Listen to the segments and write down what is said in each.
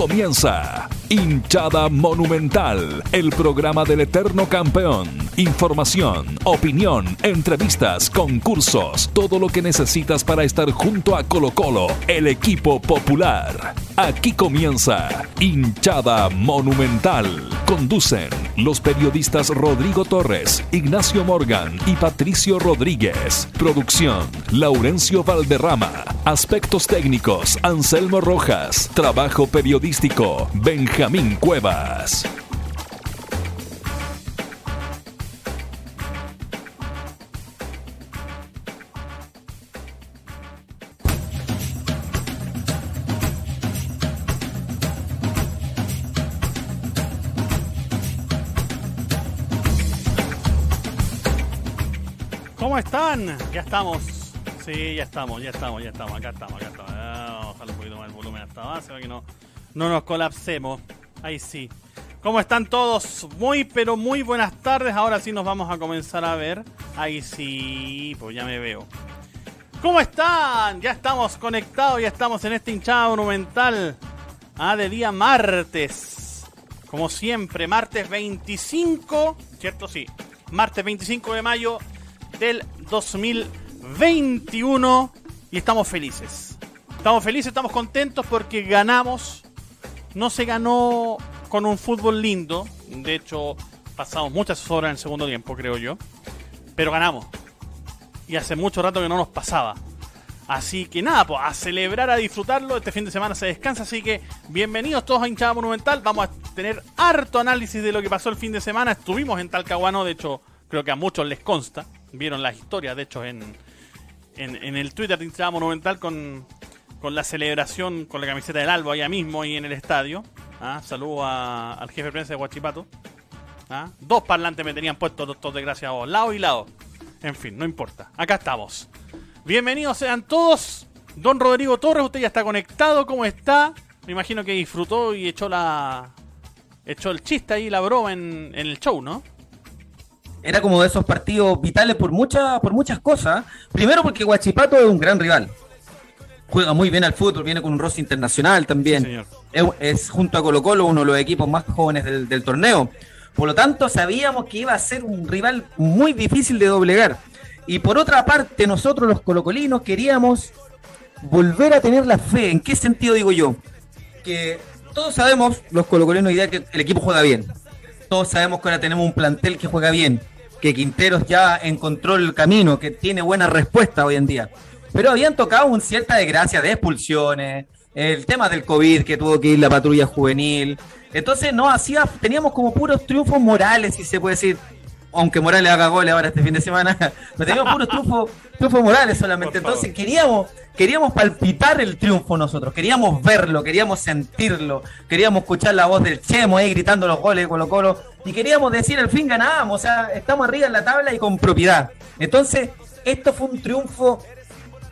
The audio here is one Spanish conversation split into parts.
comienza Hinchada Monumental, el programa del eterno campeón. Información, opinión, entrevistas, concursos, todo lo que necesitas para estar junto a Colo Colo, el equipo popular. Aquí comienza Hinchada Monumental. Conducen los periodistas Rodrigo Torres, Ignacio Morgan y Patricio Rodríguez. Producción, Laurencio Valderrama. Aspectos técnicos, Anselmo Rojas. Trabajo periodístico, Benjamín Cuevas. Ya estamos. Sí, ya estamos, ya estamos, ya estamos. Acá estamos, acá estamos. Ah, Vamos a bajarle un poquito más el volumen hasta abajo para que no, no nos colapsemos. Ahí sí. ¿Cómo están todos? Muy, pero muy buenas tardes. Ahora sí nos vamos a comenzar a ver. Ahí sí, pues ya me veo. ¿Cómo están? Ya estamos conectados, ya estamos en este hinchada monumental. Ah, de día martes. Como siempre, martes 25, ¿cierto? Sí. Martes 25 de mayo del 2021 y estamos felices. Estamos felices, estamos contentos porque ganamos. No se ganó con un fútbol lindo. De hecho, pasamos muchas horas en el segundo tiempo, creo yo. Pero ganamos. Y hace mucho rato que no nos pasaba. Así que nada, pues a celebrar, a disfrutarlo. Este fin de semana se descansa, así que bienvenidos todos a Hinchada Monumental. Vamos a tener harto análisis de lo que pasó el fin de semana. Estuvimos en Talcahuano, de hecho, creo que a muchos les consta. Vieron las historias, de hecho, en, en, el Twitter de Hinchada Monumental con, con la celebración con la camiseta del Albo allá mismo y en el estadio. Ah, Saludo al jefe de prensa de Huachipato. Ah, Dos parlantes me tenían puestos dos, dos desgraciados, lado y lado. En fin, no importa. Acá estamos. Bienvenidos sean todos. Don Rodrigo Torres, usted ya está conectado. ¿Cómo está? Me imagino que disfrutó y echó la. echó el chiste ahí, la broma en, en el show, ¿no? Era como de esos partidos vitales por, muchas por muchas cosas. Primero porque Guachipato es un gran rival. Juega muy bien al fútbol, viene con un roce internacional también. Sí, señor. es, es, junto a Colo Colo uno de los equipos más jóvenes del, del torneo. Por lo tanto, sabíamos que iba a ser un rival muy difícil de doblegar. Y por otra parte, nosotros los colocolinos queríamos volver a tener la fe. ¿En qué sentido digo yo? Que todos sabemos, los colocolinos, idea que el equipo juega bien. Todos sabemos que ahora tenemos un plantel que juega bien, que Quinteros ya encontró el camino, que tiene buena respuesta hoy en día. Pero habían tocado un cierta desgracia de expulsiones, el tema del COVID, que tuvo que ir la patrulla juvenil. Entonces no hacía, teníamos como puros triunfos morales, si se puede decir. Aunque Morales haga goles ahora este fin de semana, pero teníamos puros triunfos, triunfos morales solamente. Entonces queríamos, queríamos palpitar el triunfo nosotros, queríamos verlo, queríamos sentirlo, queríamos escuchar la voz del Chemo ahí gritando los goles de Colo Colo, y queríamos decir al fin ganamos, o sea, estamos arriba en la tabla y con propiedad. Entonces, esto fue un triunfo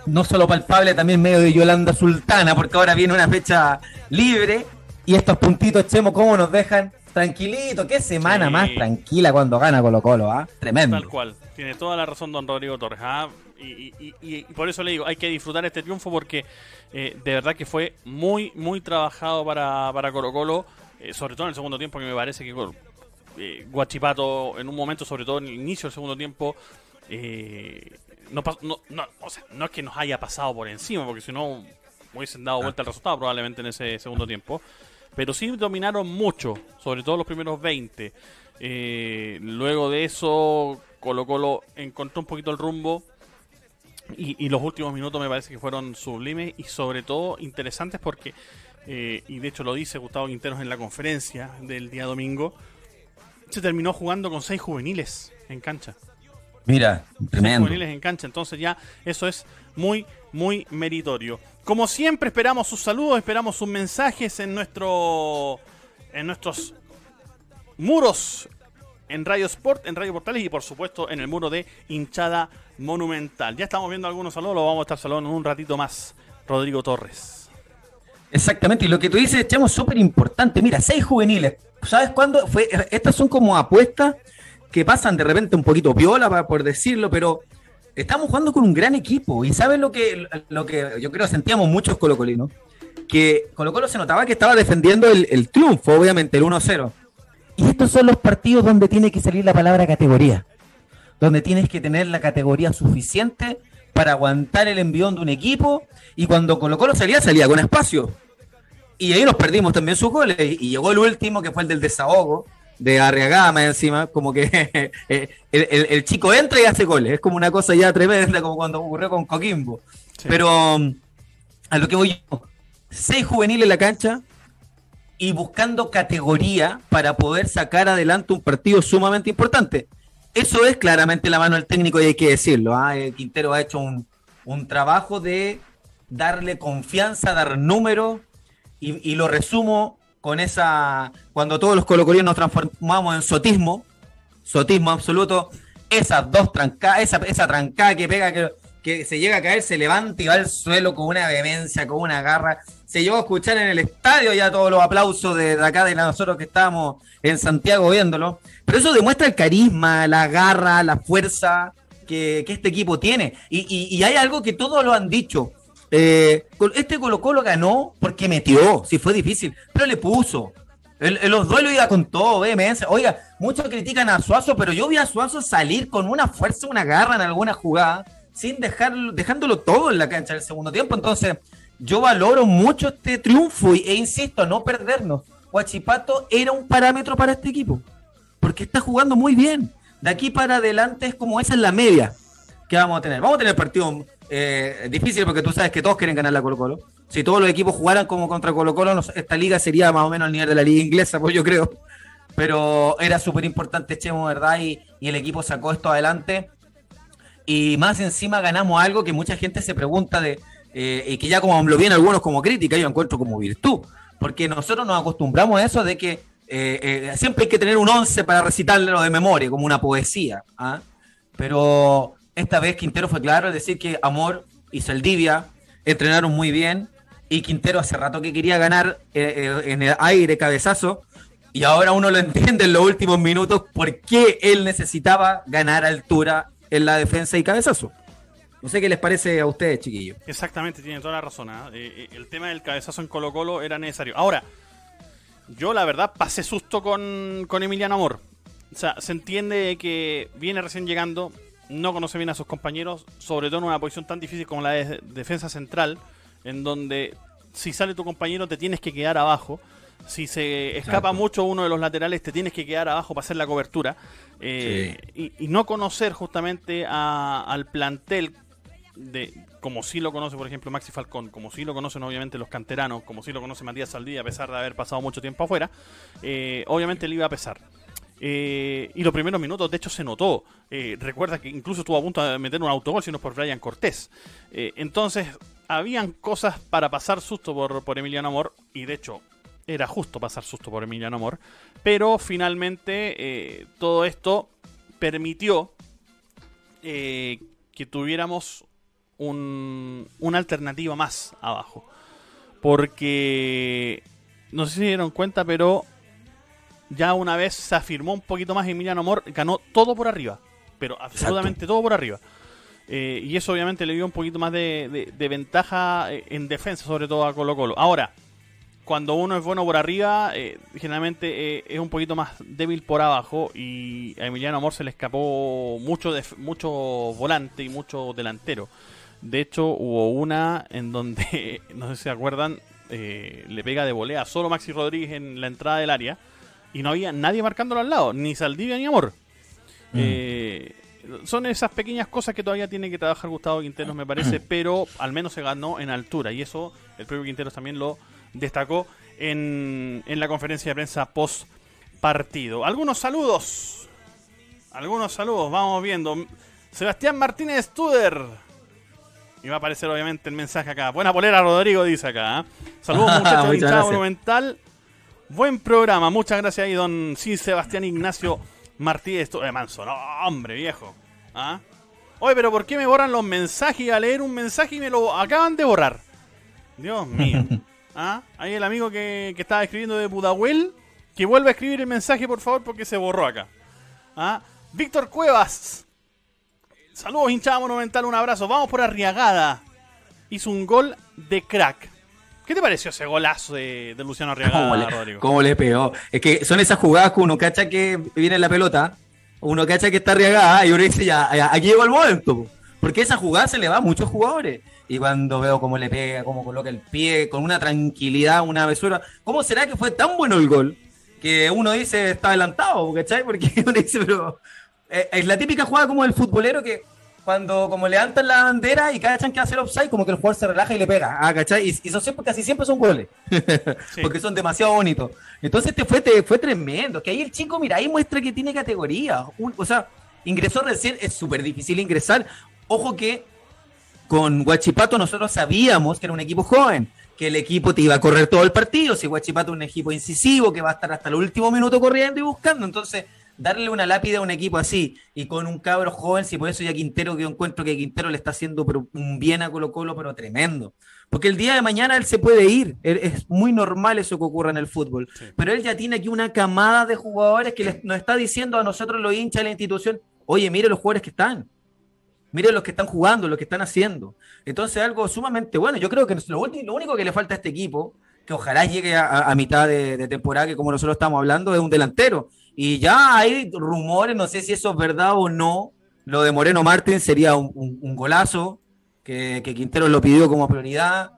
no solo palpable, también medio de Yolanda Sultana, porque ahora viene una fecha libre y estos puntitos, Chemo, ¿cómo nos dejan? Tranquilito, qué semana Sí. más tranquila cuando gana Colo Colo, ¿ah? Tremendo. Tal cual. Tiene toda la razón don Rodrigo Torres. ¿ah? Y, y- y- y por eso le digo, hay que disfrutar este triunfo porque eh, de verdad que fue muy, muy trabajado para, para Colo Colo, eh, sobre todo en el segundo tiempo que me parece que eh, Guachipato en un momento, sobre todo en el inicio del segundo tiempo, eh, no, no, no, o sea, no es que nos haya pasado por encima, porque si no hubiesen dado vuelta al resultado probablemente en ese segundo tiempo. Pero sí dominaron mucho, sobre todo los primeros 20. Eh, luego de eso, Colo Colo encontró un poquito el rumbo. Y, y los últimos minutos me parece que fueron sublimes y sobre todo interesantes porque, eh, y de hecho lo dice Gustavo Quinteros en la conferencia del día domingo, se terminó jugando con seis juveniles en cancha. Mira, Seis tremendo. juveniles en cancha, entonces ya eso es muy, muy meritorio. Como siempre, esperamos sus saludos, esperamos sus mensajes en nuestro en nuestros muros en Radio Sport, en Radio Portales y por supuesto en el muro de hinchada monumental. Ya estamos viendo algunos saludos, lo vamos a estar saludando en un ratito más. Rodrigo Torres. Exactamente, y lo que tú dices, Chemo, es súper importante. Mira, seis juveniles. ¿Sabes cuándo? Fue, estas son como apuestas que pasan de repente un poquito para por decirlo, pero estamos jugando con un gran equipo. Y ¿sabes lo que, lo que yo creo sentíamos muchos colocolinos? que Colo Colo se notaba que estaba defendiendo el, el triunfo, obviamente, el 1-0. Y estos son los partidos donde tiene que salir la palabra categoría, donde tienes que tener la categoría suficiente para aguantar el envión de un equipo y cuando Colo Colo salía, salía con espacio. Y ahí nos perdimos también sus goles. Y llegó el último, que fue el del desahogo, de Arriagama encima, como que el, el, chico entra y hace goles. Es como una cosa ya tremenda, como cuando ocurrió con Coquimbo. Pero a lo que voy yo, seis juveniles en la cancha y buscando categoría para poder sacar adelante un partido sumamente importante. Eso es claramente la mano del técnico y hay que decirlo. ¿ah? Quintero ha hecho un, un, trabajo de darle confianza, dar números y, y, lo resumo con esa, cuando todos los colocolinos nos transformamos en sotismo, sotismo absoluto, esas dos trancadas, esa, esa trancada que pega que, que se llega a caer, se levanta y va al suelo con una vehemencia, con una garra. Se llegó a escuchar en el estadio ya todos los aplausos de, acá de nosotros que estábamos en Santiago viéndolo. Pero eso demuestra el carisma, la garra, la fuerza que, este equipo tiene. Y, y, hay algo que todos lo han dicho. Eh, este Colo Colo ganó porque metió, si fue difícil, pero le puso. En, los duelos iba con todo, vehemencia. Oiga, muchos critican a Suazo, pero yo vi a Suazo salir con una fuerza, una garra en alguna jugada sin dejarlo, dejándolo todo en la cancha del segundo tiempo. Entonces, yo valoro mucho este triunfo e insisto, no perdernos. Huachipato era un parámetro para este equipo, porque está jugando muy bien. De aquí para adelante es como esa es la media que vamos a tener. Vamos a tener partidos eh, difíciles porque tú sabes que todos quieren ganar la Colo Colo. Si todos los equipos jugaran como contra Colo Colo, esta liga sería más o menos al nivel de la liga inglesa, pues yo creo. Pero era súper importante Chemo, ¿verdad? Y, y el equipo sacó esto adelante y más encima ganamos algo que mucha gente se pregunta de, eh, y que ya como lo vienen algunos como crítica, yo encuentro como virtud, porque nosotros nos acostumbramos a eso de que eh, eh, siempre hay que tener un once para recitarlo de memoria, como una poesía. ¿ah? Pero esta vez Quintero fue claro, es decir, que Amor y Saldivia entrenaron muy bien y Quintero hace rato que quería ganar en el aire cabezazo y ahora uno lo entiende en los últimos minutos por qué él necesitaba ganar altura en la defensa y cabezazo. No sé qué les parece a ustedes, chiquillos. Exactamente, tienen toda la razón. ¿ah? Eh, eh, el tema del cabezazo en Colo Colo era necesario. Ahora, yo la verdad pasé susto con, con Emiliano Amor. O sea, se entiende que viene recién llegando, no conoce bien a sus compañeros, sobre todo en una posición tan difícil como la de defensa central, en donde si sale tu compañero te tienes que quedar abajo. Si se escapa mucho uno de los laterales, te tienes que quedar abajo para hacer la cobertura. Eh, y, no conocer justamente al plantel de como sí lo conoce, por ejemplo, Maxi Falcón, como sí lo conocen obviamente los canteranos, como sí lo conoce Matías Saldí, a pesar de haber pasado mucho tiempo afuera, eh, obviamente le iba a pesar. Eh, y los primeros minutos, de hecho, se notó. recuerda que incluso estuvo a punto de meter un autogol, si no por Brian Cortés. entonces, habían cosas para pasar susto por, por Emiliano Amor, y de hecho, era justo pasar susto por Emiliano Amor, pero finalmente eh, todo esto permitió eh, que tuviéramos un, una alternativa más abajo. Porque no sé si se dieron cuenta, pero ya una vez se afirmó un poquito más Emiliano Amor, ganó todo por arriba, pero absolutamente todo por arriba. Eh, y eso obviamente le dio un poquito más de, de ventaja en defensa, sobre todo a Colo Colo. Ahora, cuando uno es bueno por arriba, eh, generalmente eh, es un poquito más débil por abajo y a Emiliano Amor se le escapó mucho, de, mucho volante y mucho delantero. De hecho, hubo una en donde, no sé si se acuerdan, eh, le pega de volea solo Maxi Rodríguez en la entrada del área y no había nadie marcándolo al lado, ni Saldivia ni Amor. Mm. son esas pequeñas cosas que todavía tiene que trabajar Gustavo Quinteros, me parece, pero al menos se ganó en altura y eso el propio Quinteros también lo destacó en, en la conferencia de prensa post partido. Algunos saludos. Algunos saludos, vamos viendo. Sebastián Martínez Studer. Y va a aparecer obviamente el mensaje acá. Buena polera, Rodrigo, dice acá. ¿eh? Saludos muchachos de Monumental. Buen programa, muchas gracias ahí, don sí, Sebastián Ignacio Martínez Studer. Manso, no, hombre, viejo. ¿Ah? Oye, pero ¿por qué me borran los mensajes? A leer un mensaje y me lo acaban de borrar. Dios mío. ¿Ah? Ahí el amigo que, estaba escribiendo de Budahuel, que vuelva a escribir el mensaje, por favor, porque se borró acá. ¿Ah? Víctor Cuevas. Saludos, hinchada monumental, un abrazo. Vamos por Arriagada. Hizo un gol de crack. ¿Qué te pareció ese golazo de, Luciano Arriaga, le, Rodrigo? ¿Cómo le pegó? Es que son esas jugadas que uno cacha que viene la pelota, uno cacha que está Arriagada y uno dice ya, aquí llegó el momento. Porque esa jugada se le va a muchos jugadores. Y cuando veo cómo le pega, cómo coloca el pie, con una tranquilidad, una besura. ¿Cómo será que fue tan bueno el gol? Que uno dice está adelantado, ¿cachai? Porque uno dice, pero. Eh, es la típica jugada como el futbolero que cuando como levantan la bandera y cachan que hacer offside, como que el jugador se relaja y le pega, ah, ¿cachai? Y, y siempre, casi siempre son goles, porque son demasiado bonitos. Entonces este fue, fue tremendo, que ahí el chico, mira, ahí muestra que tiene categoría. o sea, ingresó recién, es súper difícil ingresar. Ojo que con Guachipato nosotros sabíamos que era un equipo joven, que el equipo te iba a correr todo el partido, si Guachipato es un equipo incisivo, que va a estar hasta el último minuto corriendo y buscando, entonces darle una lápida a un equipo así y con un cabro joven, si por eso ya Quintero, que yo encuentro que Quintero le está haciendo un bien a Colo Colo, pero tremendo. Porque el día de mañana él se puede ir, es muy normal eso que ocurra en el fútbol, pero él ya tiene aquí una camada de jugadores que nos está diciendo a nosotros los hinchas de la institución, oye, mire los jugadores que están, mire los que están jugando, lo que están haciendo. Entonces algo sumamente bueno, yo creo que lo, único que le falta a este equipo, que ojalá llegue a, mitad de, de temporada, que como nosotros estamos hablando, es un delantero y ya hay rumores, no sé si eso es verdad o no. Lo de Moreno Martín sería un, golazo, que, Quintero lo pidió como prioridad.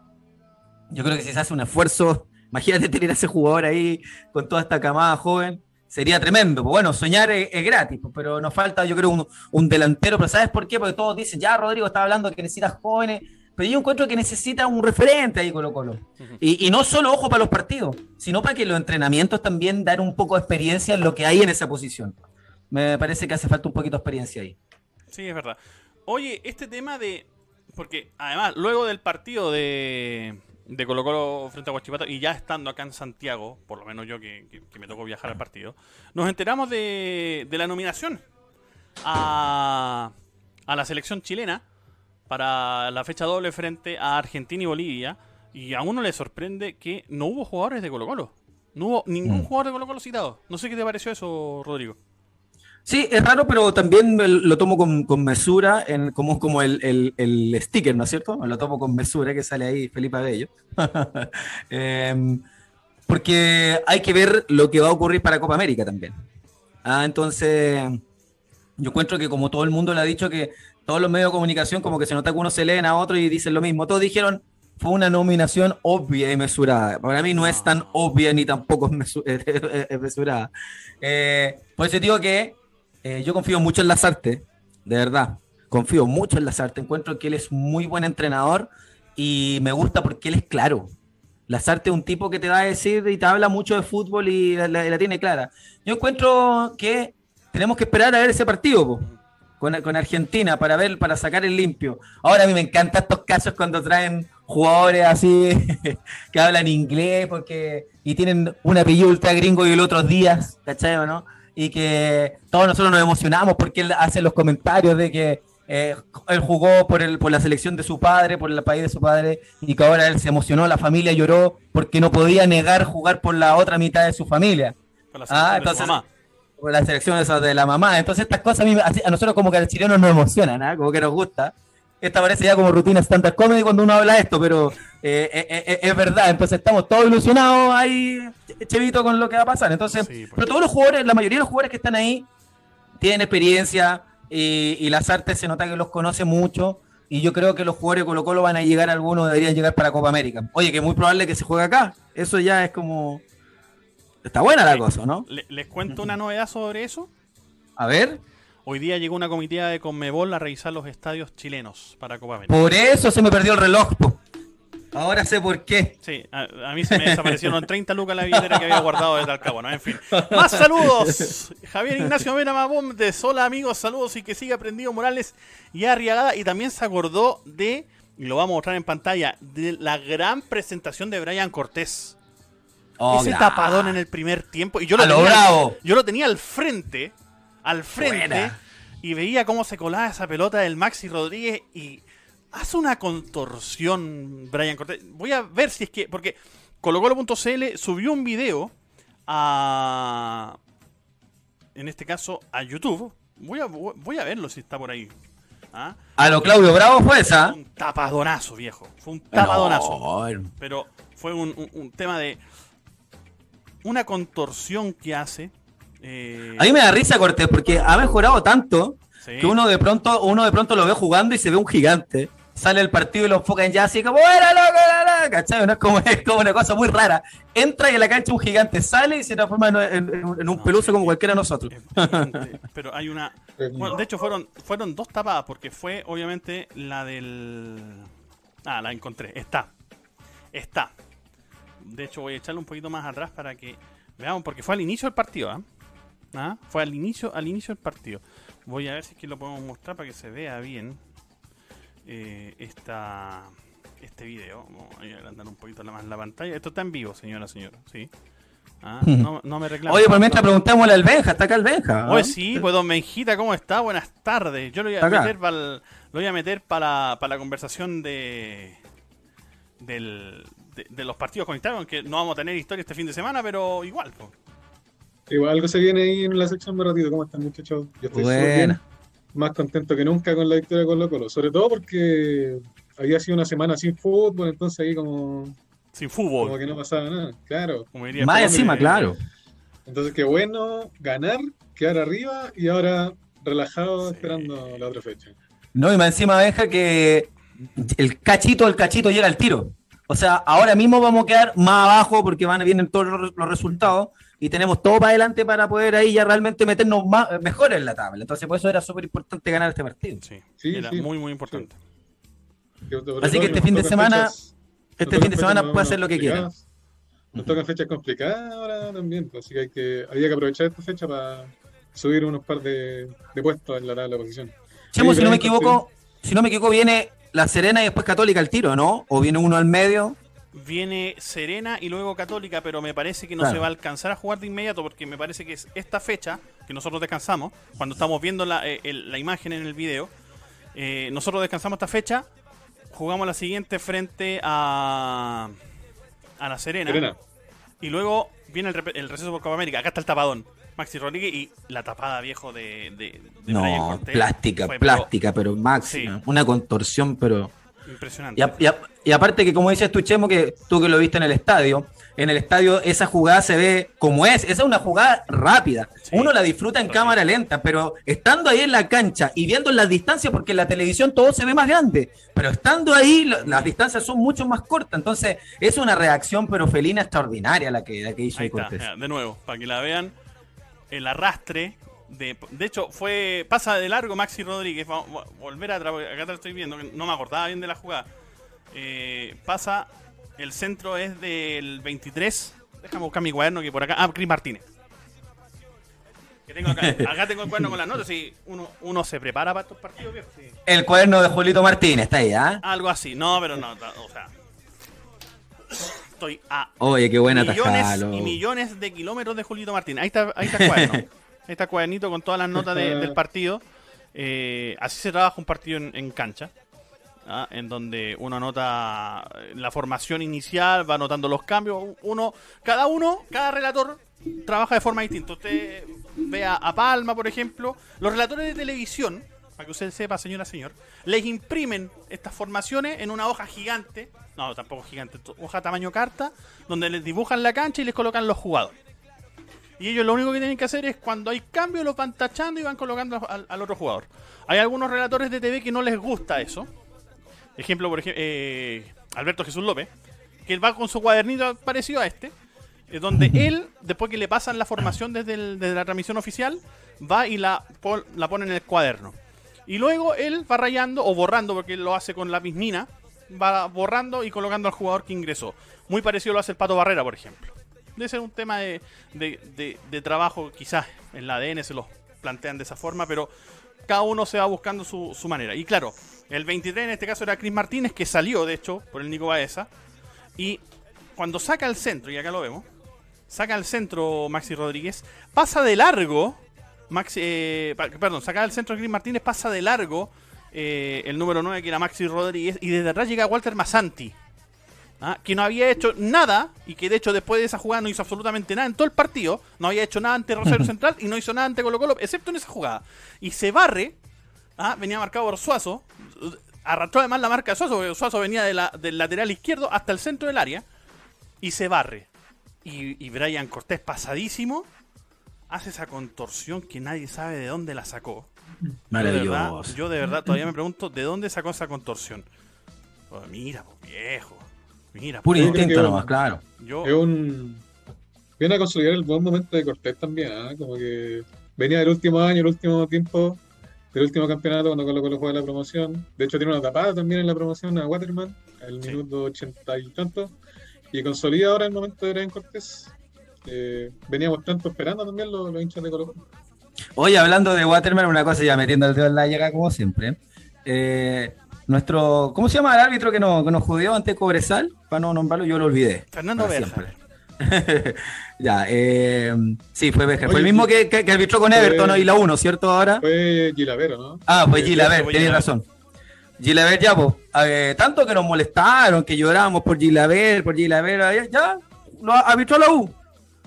Yo creo que si se hace un esfuerzo, imagínate tener a ese jugador ahí con toda esta camada joven, sería tremendo. Pues bueno, soñar es, gratis, pues, pero nos falta, yo creo, un, un, delantero. Pero ¿sabes por qué? Porque todos dicen, ya Rodrigo está hablando que necesitas jóvenes pero yo encuentro que necesita un referente ahí Colo Colo. y, no solo ojo para los partidos, sino para que los entrenamientos también dar un poco de experiencia en lo que hay en esa posición. Me parece que hace falta un poquito de experiencia ahí. Sí, es verdad. Oye, este tema de... Porque además, luego del partido de, de Colo Colo frente a Guachipato y ya estando acá en Santiago, por lo menos yo que, me tocó viajar al partido, nos enteramos de, de la nominación a, a la selección chilena para la fecha doble frente a Argentina y Bolivia. Y a uno le sorprende que no hubo jugadores de Colo Colo. No hubo ningún mm. jugador de Colo Colo citado. No sé qué te pareció eso, Rodrigo. Sí, es raro, pero también lo tomo con, mesura, en, como, como el, sticker, ¿no es cierto? Lo tomo con mesura, que sale ahí Felipe Abello. Em, porque hay que ver lo que va a ocurrir para Copa América también. Ah, entonces, yo encuentro que como todo el mundo le ha dicho que todos los medios de comunicación como que se nota que uno se leen a otro y dicen lo mismo. Todos dijeron, fue una nominación obvia y mesurada. Para mí no es tan obvia ni tampoco mesurada. Eh, por eso digo que eh, yo confío mucho en Lazarte, de verdad. Confío mucho en Lazarte. Encuentro que él es muy buen entrenador y me gusta porque él es claro. Lazarte es un tipo que te va a decir y te habla mucho de fútbol y la, tiene clara. Yo encuentro que tenemos que esperar a ver ese partido con, Argentina para ver, para sacar el limpio. Ahora a mí me encantan estos casos cuando traen jugadores así que hablan inglés porque y tienen un apellido ultra gringo y el otro días, ¿cachai o no? Y que todos nosotros nos emocionamos porque él hace los comentarios de que eh, él jugó por, el, por la selección de su padre, por el país de su padre, y que ahora él se emocionó, la familia lloró porque no podía negar jugar por la otra mitad de su familia. Ah, entonces, la selección de la mamá. Entonces estas cosas a, mí, a nosotros como que al chileno nos emocionan, ¿ah? como que nos gusta. Esta parece ya como rutina stand comedy cuando uno habla de esto, pero eh, eh, eh, es verdad. Entonces estamos todos ilusionados ahí, chevito, con lo que va a pasar. Entonces, pero todos los jugadores, la mayoría de los jugadores que están ahí tienen experiencia y, las artes se nota que los conoce mucho. Y yo creo que los jugadores de Colo Colo van a llegar, algunos deberían llegar para Copa América. Oye, que es muy probable que se juegue acá. Eso ya es como Está buena la cosa, ¿no? ¿Les cuento una novedad sobre eso? A ver. Hoy día llegó una comitiva de Conmebol a revisar los estadios chilenos para Copa América. Por eso se me perdió el reloj. Ahora sé por qué. Sí, a, mí se me desaparecieron 30 lucas la billetera que había guardado desde Alcabo, En fin. Más saludos. Javier Ignacio Mena Mabón de Sola, amigos. Saludos y que siga aprendido Morales y Arriagada. Y también se acordó de, y lo vamos a mostrar en pantalla, de la gran presentación de Brian Cortés. Oh, ese tapadón en el primer tiempo. Y yo lo, tenía, yo lo tenía al frente, al frente, y veía cómo se colaba esa pelota del Maxi Rodríguez y hace una contorsión Brian Cortés. Voy a ver si es que, porque colocolo.cl subió un video a, en este caso, a YouTube. Voy a, voy a verlo si está por ahí. ¿Ah? A lo Claudio Bravo fue esa. Un tapadonazo, viejo. Fue un tapadonazo. No, Pero fue un, un- un tema de una contorsión que hace. eh, A mí me da risa Cortés porque ha mejorado tanto sí. que uno de pronto uno de pronto lo ve jugando y se ve un gigante. Sale el partido y lo enfocan ya así como ¡Era loco! ¿Cachai? No es como, es como una cosa muy rara. Entra y en la cancha un gigante sale y se transforma en, en- en- en un No, peluso como cualquiera de nosotros. Pero hay una. Bueno, de hecho, fueron, fueron dos tapadas, porque fue obviamente la del. Ah, la encontré. Está. Está. De hecho, voy a echarle un poquito más atrás para que veamos, porque fue al inicio del partido, ¿ah? ¿Ah? Fue al inicio, al inicio del partido. Voy a ver si es que lo podemos mostrar para que se vea bien eh, esta, este video. Voy a agrandar un poquito más la pantalla. Esto está en vivo, señora, señora. Sí. Ah, no, no me reclamo. Oye, por mientras preguntémosle al Benja, está acá el Benja. ¿ah? Oye, sí, pues don Benjita, ¿cómo está? Buenas tardes. Yo lo voy a meter para lo voy a meter para la conversación de del, de, de los partidos conectados, aunque no vamos a tener historia este fin de semana, pero igual. pues. Igual algo se viene ahí en la sección de ratito. ¿Cómo están, muchachos? Yo estoy bien, más contento que nunca con la victoria de Colo Colo. Sobre todo porque había sido una semana sin fútbol, entonces ahí como, Sin como fútbol, que no pasaba nada. Claro. como diría Más encima, claro. Entonces, qué bueno ganar, quedar arriba y ahora relajado Sí. esperando la otra fecha. No, y más encima, Benja, que el cachito, el cachito llega al tiro. O sea, ahora mismo vamos a quedar más abajo porque van vienen todos los, los resultados y tenemos todo para adelante para poder ahí ya realmente meternos más, mejor en la tabla. Entonces, por eso era súper importante ganar este partido. Sí, Sí, era sí. muy, muy importante. Así que este fin de semana- fechas- Este fin de semana puede hacer lo que quiera. Nos tocan fechas complicadas ahora también, pues, así que hay que, había que aprovechar esta fecha para subir unos par de, de puestos en la tabla de posición. Chemo, si no me equivoco, si no me equivoco, viene la Serena y después Católica al tiro, ¿no? O viene uno al medio. Viene Serena y luego Católica, pero me parece que no Claro. se va a alcanzar a jugar de inmediato porque me parece que es esta fecha que nosotros descansamos, cuando estamos viendo la, eh, el- la imagen en el video, eh, nosotros descansamos esta fecha, jugamos la siguiente frente a, a la Serena, Serena, y luego viene el, el receso por Copa América. Acá está el tapadón, Maxi Rodríguez y la tapada viejo de, de, de Brian No, Cortés. plástica, Fue, pero plástica, pero máxima. Sí. Una contorsión, pero. Impresionante. Y, a- y a- y aparte que como dices tú, Chemo, que tú que lo viste en el estadio, en el estadio esa jugada se ve como es, esa es una jugada rápida. Sí. Uno la disfruta en cámara lenta, pero estando ahí en la cancha y viendo las distancias, porque en la televisión todo se ve más grande, pero estando ahí lo- las distancias son mucho más cortas, entonces es una reacción pero felina extraordinaria la que, la que hizo Ahí está, Cortés. de nuevo, para que la vean. El arrastre. De, de hecho, fue pasa de largo Maxi Rodríguez. Vamos a volver atrás, porque acá te lo estoy viendo. No me acordaba bien de la jugada. Eh, pasa, el centro es del 23. Déjame buscar mi cuaderno que por acá. Ah, Cris Martínez. Que tengo acá. acá tengo el cuaderno con las notas. Y uno, uno se prepara para estos partidos, viejo. sí. El cuaderno de Julito Martínez está ahí, ¿ah? Algo así. No, pero no. O sea. Estoy a Oye, qué buena millones tajada, y millones de kilómetros de Julito Martín. Ahí está, ahí está el cuaderno. ahí está el cuadernito con todas las notas de- del partido. Eh, así se trabaja un partido en, en cancha. ¿ah? En donde uno anota la formación inicial, va anotando los cambios. Uno, cada uno, cada relator trabaja de forma distinta. Usted ve a, a Palma, por ejemplo. Los relatores de televisión, para que usted sepa, señora, señor, les imprimen estas formaciones en una hoja gigante. No, tampoco gigante, hoja tamaño carta, donde les dibujan la cancha y les colocan los jugadores. Y ellos lo único que tienen que hacer es cuando hay cambio los van tachando y van colocando al, al otro jugador. Hay algunos relatores de TV que no les gusta eso. Ejemplo, por ejemplo, Alberto Jesús López, que él va con su cuadernito parecido a este, eh, donde él, después que le pasan la formación desde, el- desde la transmisión oficial, va y la, la pone en el cuaderno. Y luego él va rayando o borrando, porque él lo hace con lápiz mina, va borrando y colocando al jugador que ingresó. Muy parecido lo hace el Pato Barrera, por ejemplo. Debe ser un tema de, de- de- trabajo, quizás en la ADN se lo plantean de esa forma, pero cada uno se va buscando su, su manera. Y claro, el 23 en este caso era Chris Martínez, que salió, de hecho, por el Nico Baeza. Y cuando saca el centro, y acá lo vemos, saca el centro Maxi Rodríguez, pasa de largo, Maxi, eh, perdón, saca el centro Chris Martínez, pasa de largo eh, el número 9 que era Maxi Rodríguez, y desde atrás llega Walter Masanti. ¿ah? que no había hecho nada y que de hecho después de esa jugada no hizo absolutamente nada en todo el partido, no había hecho nada ante Rosario Central y no hizo nada ante Colo Colo, excepto en esa jugada. Y se barre Ah, venía marcado por Suazo. Arrastró además la marca de Suazo, porque Suazo venía de la- del lateral izquierdo hasta el centro del área. Y se barre. Y, y Brian Cortés, pasadísimo, hace esa contorsión que nadie sabe de dónde la sacó. Yo de, verdad, yo de verdad todavía me pregunto de dónde sacó esa contorsión. Oh, mira, pues, viejo. Mira, Puro pues, instinto que- nomás, claro. yo, Es un. Viene a consolidar el buen momento de Cortés también, ¿ah? Como que venía del último año, el último tiempo, del último campeonato cuando Colo Colo juega la promoción. De hecho, tiene una tapada también en la promoción a Waterman, al Sí. minuto ochenta y tanto. Y consolida ahora el momento de Brian Cortés. Eh, veníamos tanto esperando también los, los hinchas de Colo Colo. Oye, hablando de Waterman, una cosa ya metiendo el dedo en la llaga como siempre. Eh, nuestro, ¿cómo se llama el árbitro que nos, que nos jodió ante Cobresal? Para no nombrarlo, yo lo olvidé. Fernando Berja. siempre. ya, eh, sí, fue Berger. Fue el mismo que, que, que arbitró con Fue- Everton ¿no? y la 1, ¿cierto? Ahora. Fue Gilavero, ¿no? Ah, fue Eh, Gilaver, fue tenés Gilaver. razón. Gilaver ya, pues, eh, tanto que nos molestaron, que lloramos por Gilaver, por Gilaver, eh, ya, lo arbitró la U.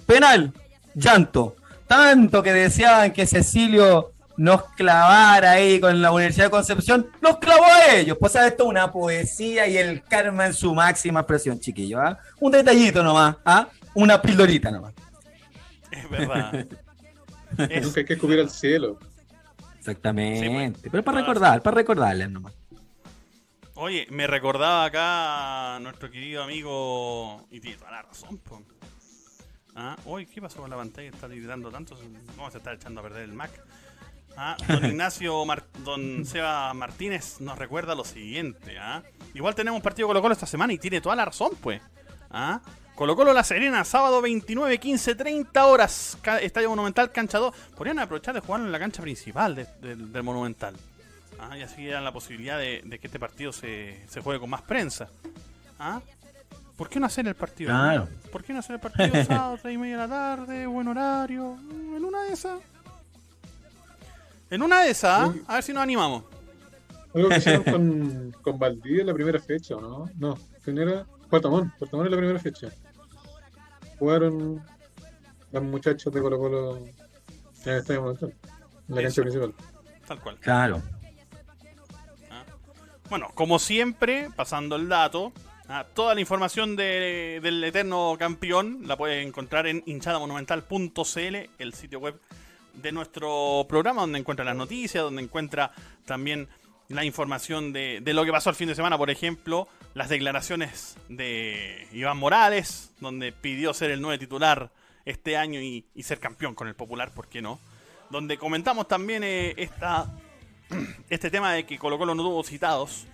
Penal, llanto. Tanto que deseaban que Cecilio nos clavara ahí con la Universidad de Concepción, nos clavó a ellos. Pues ¿sabes? esto es una poesía y el karma en su máxima expresión, chiquillo. ¿ah? Un detallito nomás, ¿ah? una pildorita nomás. Es verdad. Es- Nunca hay que escupir al cielo. Exactamente. Pero para Ah, recordar, para recordarles nomás. Oye, me recordaba acá nuestro querido amigo. Y tiene toda la razón, po. Ah, uy, ¿qué pasó con la pantalla? Está gritando tanto. ¿Cómo se está echando a perder el Mac? Ah, don Ignacio, Mar- don Seba Martínez nos recuerda lo siguiente. ¿ah? Igual tenemos un partido Colo Colo esta semana y tiene toda la razón, pues. ¿ah? Colo Colo La Serena, sábado 29, 15, 30 horas. Estadio Monumental, cancha 2. Podrían aprovechar de jugarlo en la cancha principal de- del- del Monumental. Ah, y así dan la posibilidad de, de que este partido se, se juegue con más prensa. ¿Ah? ¿Por qué no hacer el partido? Claro. ¿Por qué no hacer el partido sábado, 3 y media de la tarde, buen horario? Mm, En una de esas. En una de esas, ¿ah? a ver si nos animamos. Algo que hicieron con, con Valdivia en la primera fecha, ¿o no? No, ¿quién era? Puerto Montt, Puerto Montt en la primera fecha. Jugaron los muchachos de Colo Colo en el Estadio Monumental, en la Eso. cancha principal. Tal cual. Claro. Bueno, como siempre, pasando el dato, ah, toda la información de- del eterno campeón la puedes encontrar en hinchadamonumental.cl, el sitio web de nuestro programa, donde encuentra las noticias, donde encuentra también la información de, lo que pasó el fin de semana, por ejemplo, las declaraciones de Iván Morales, donde pidió ser el nuevo titular este año y, y ser campeón con el Popular, ¿por qué no? Donde comentamos también eh, esta este tema de que Colo Colo no tuvo citados.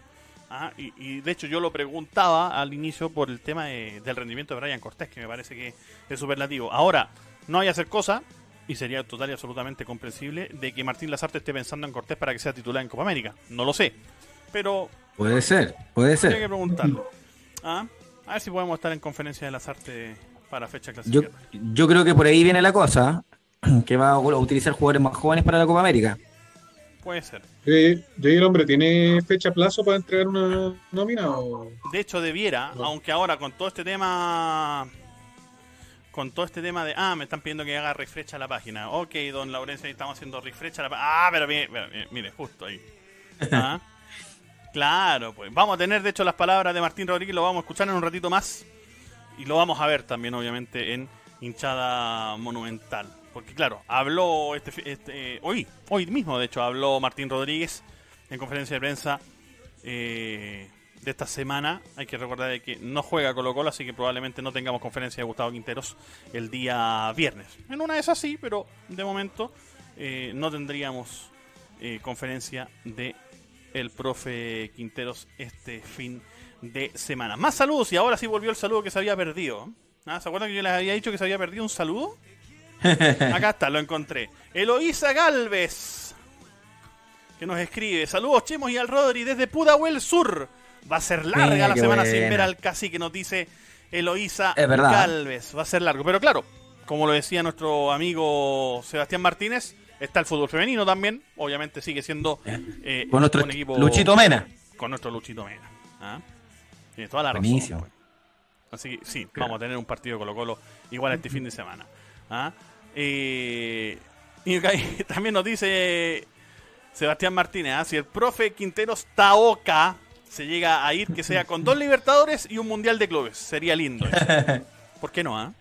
Ah, y, y de hecho yo lo preguntaba al inicio por el tema de- del rendimiento de Brian Cortés, que me parece que es superlativo. Ahora, no hay que hacer cosa, y sería total y absolutamente comprensible, de que Martín Lazarte esté pensando en Cortés para que sea titular en Copa América. No lo sé. Pero Puede ser, puede habría que ser. preguntarlo. Ah, A ver si podemos estar en conferencia de Lazarte para fecha Yo, clasificatoria. yo creo que por ahí viene la cosa, que va a utilizar jugadores más jóvenes para la Copa América. Puede ser. Eh, ¿y el hombre tiene fecha plazo para entregar una nómina o...? De hecho, debiera, No. aunque ahora con todo este tema. Con todo este tema de. Ah, me están pidiendo que haga refresh a la página. Ok, don Laurencio, ahí estamos haciendo refresh a la página. Ah, pero mire, pero mire, mire, justo ahí. Ah. Claro, pues. Vamos a tener, de hecho, las palabras de Martín Rodríguez, lo vamos a escuchar en un ratito más. Y lo vamos a ver también, obviamente, en hinchada monumental. Porque, claro, habló este, este, hoy, hoy mismo, de hecho, habló Martín Rodríguez en conferencia de prensa eh, de esta semana. Hay que recordar de que no juega Colo Colo, así que probablemente no tengamos conferencia de Gustavo Quinteros el día viernes. En una de esas sí, pero de momento eh, no tendríamos eh, conferencia de el profe Quinteros este fin de semana. Más saludos y ahora sí volvió el saludo que se había perdido. Ah, ¿Se acuerdan que yo les había dicho que se había perdido un saludo? Acá está, lo encontré. Eloísa Galvez, que nos escribe. Saludos, Chemos y al Rodri desde Pudahuel Sur. Va a ser larga Mira, la semana sin ver al cacique, nos dice Eloísa. Galvez. Va a ser largo. Pero claro, como lo decía nuestro amigo Sebastián Martínez, está el fútbol femenino también. Obviamente sigue siendo eh, Con nuestro un equipo Luchito Mena. con nuestro Luchito Mena. ¿ah? Tiene toda la Buenísimo. razón. pues. Así que sí, vamos a tener un partido de Colo Colo igual este fin de semana. ¿ah? Eh, y también nos dice Sebastián Martínez, ¿ah? si el profe Quinteros Taoca se llega a ir, que sea con dos Libertadores y un Mundial de Clubes. Sería lindo. Eso. ¿Por qué no? ah?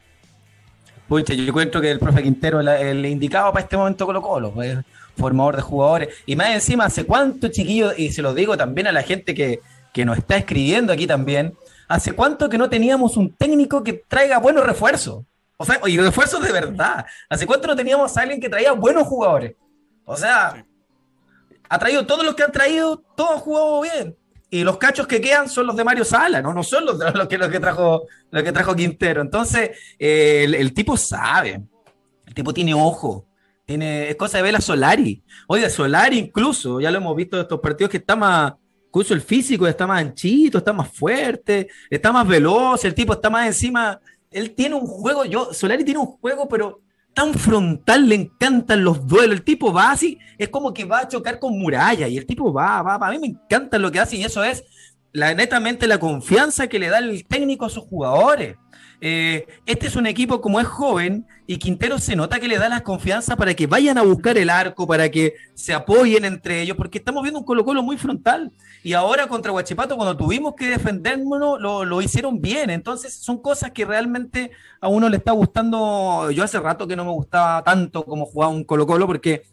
Pucha, yo encuentro que el profe Quintero el indicado para este momento Colo Colo, pues, formador de jugadores. Y más encima, ¿hace cuánto, chiquillos? Y se lo digo también a la gente que, que nos está escribiendo aquí también. ¿Hace cuánto que no teníamos un técnico que traiga buenos refuerzos? O sea, y refuerzos de verdad. ¿Hace cuánto no teníamos a alguien que traía buenos jugadores? O sea, Sí. ha traído todos los que han traído, todos han jugado bien. Y los cachos que quedan son los de Mario Sala, no, no son los, los que, los que trajo los que trajo Quintero. Entonces, eh, el, el tipo sabe, el tipo tiene ojo, tiene, es cosa de ver a Solari. Oiga, Solari incluso, ya lo hemos visto en estos partidos que está más, incluso el físico está más anchito, está más fuerte, está más veloz, el tipo está más encima. Él tiene un juego, yo, Solari tiene un juego, pero tan frontal, le encantan los duelos. El tipo va así, es como que va a chocar con muralla y el tipo va, va, va. A mí me encanta lo que hace y eso es la, netamente la confianza que le da el técnico a sus jugadores. Eh, este es un equipo como es joven y Quintero se nota que le da la confianza para que vayan a buscar el arco, para que se apoyen entre ellos, porque estamos viendo un Colo Colo muy frontal. Y ahora contra Huachipato, cuando tuvimos que defendernos, lo, lo hicieron bien. Entonces son cosas que realmente a uno le está gustando. Yo hace rato que no me gustaba tanto como jugaba un Colo Colo, porque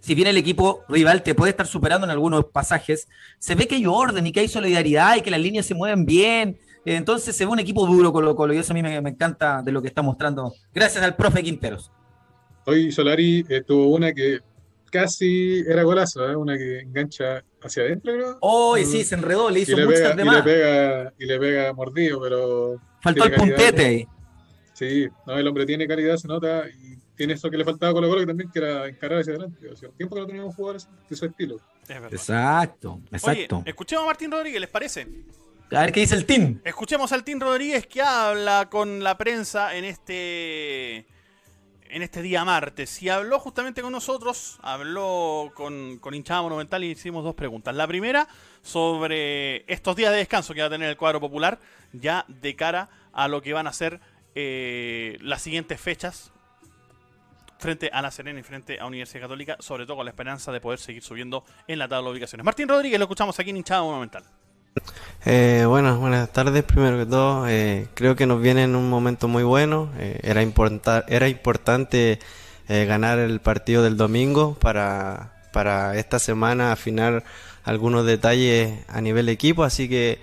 si bien el equipo rival te puede estar superando en algunos pasajes, se ve que hay orden y que hay solidaridad y que las líneas se mueven bien. Entonces se ve un equipo duro Colo Colo y eso a mí me, me encanta de lo que está mostrando. Gracias al profe Quinteros. Hoy Solari eh, tuvo una que casi era golazo, ¿eh? una que engancha hacia adentro, creo. Hoy Mm. sí, se enredó, le Y hizo le, muchas pega, de y le pega y le pega mordido, pero Faltó el calidad. puntete ahí. Sí, no, el hombre tiene calidad, se nota, y tiene eso que le faltaba a Colo Colo, que también que era encarar hacia adelante. O sea, tiempo que no teníamos jugadores de su estilo. Es verdad. Exacto, Oye, exacto. escuchemos a Martín Rodríguez, ¿les parece? A ver qué dice el team. Escuchemos al Tim Rodríguez que habla con la prensa en este en este día martes y habló justamente con nosotros, habló con, con hinchada monumental y hicimos dos preguntas. La primera sobre estos días de descanso que va a tener el cuadro popular ya de cara a lo que van a ser eh, las siguientes fechas frente a La Serena y frente a Universidad Católica, sobre todo con la esperanza de poder seguir subiendo en la tabla de ubicaciones. Martín Rodríguez lo escuchamos aquí en hinchada monumental. Eh, buenas tardes. Primero que todo, eh, creo que nos viene en un momento muy bueno. Eh, era, importa- era importante eh, ganar el partido del domingo para, para esta semana afinar algunos detalles a nivel equipo. Así que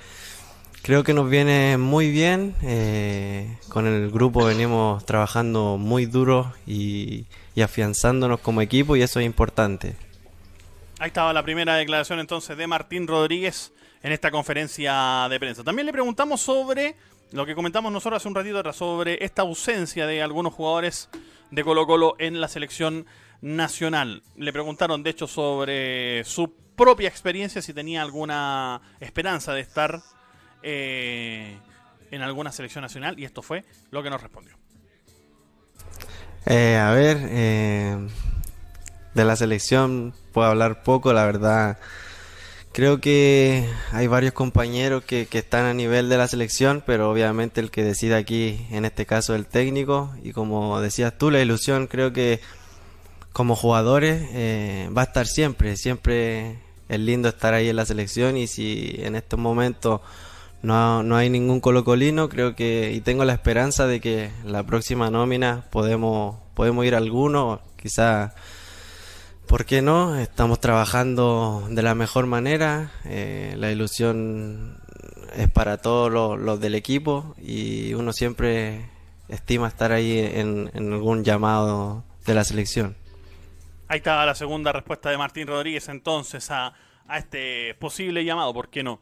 creo que nos viene muy bien. Con el grupo venimos trabajando muy duro y afianzándonos como equipo y eso es importante. Ahí estaba la primera declaración entonces de Martín Rodríguez en esta conferencia de prensa. También le preguntamos sobre lo que comentamos nosotros hace un ratito atrás, sobre esta ausencia de algunos jugadores de Colo Colo en la selección nacional. Le preguntaron de hecho sobre su propia experiencia, si tenía alguna esperanza de estar eh, en alguna selección nacional y esto fue lo que nos respondió. Eh, a ver, eh, de la selección puedo hablar poco, la verdad. Creo que hay varios compañeros que, están a nivel de la selección, pero obviamente el que decide aquí, en este caso el técnico, y como decías tú, la ilusión creo que como jugadores eh, va a estar siempre, siempre es lindo estar ahí en la selección y si en estos momentos no, no hay ningún colocolino, creo que y tengo la esperanza de que la próxima nómina podemos podemos ir a alguno, quizá ¿Por qué no? Estamos trabajando de la mejor manera. eh, la ilusión es para todos los, del equipo y uno siempre estima estar ahí en, algún llamado de la selección. Ahí estaba la segunda respuesta de Martín Rodríguez entonces a este posible llamado, ¿por qué no?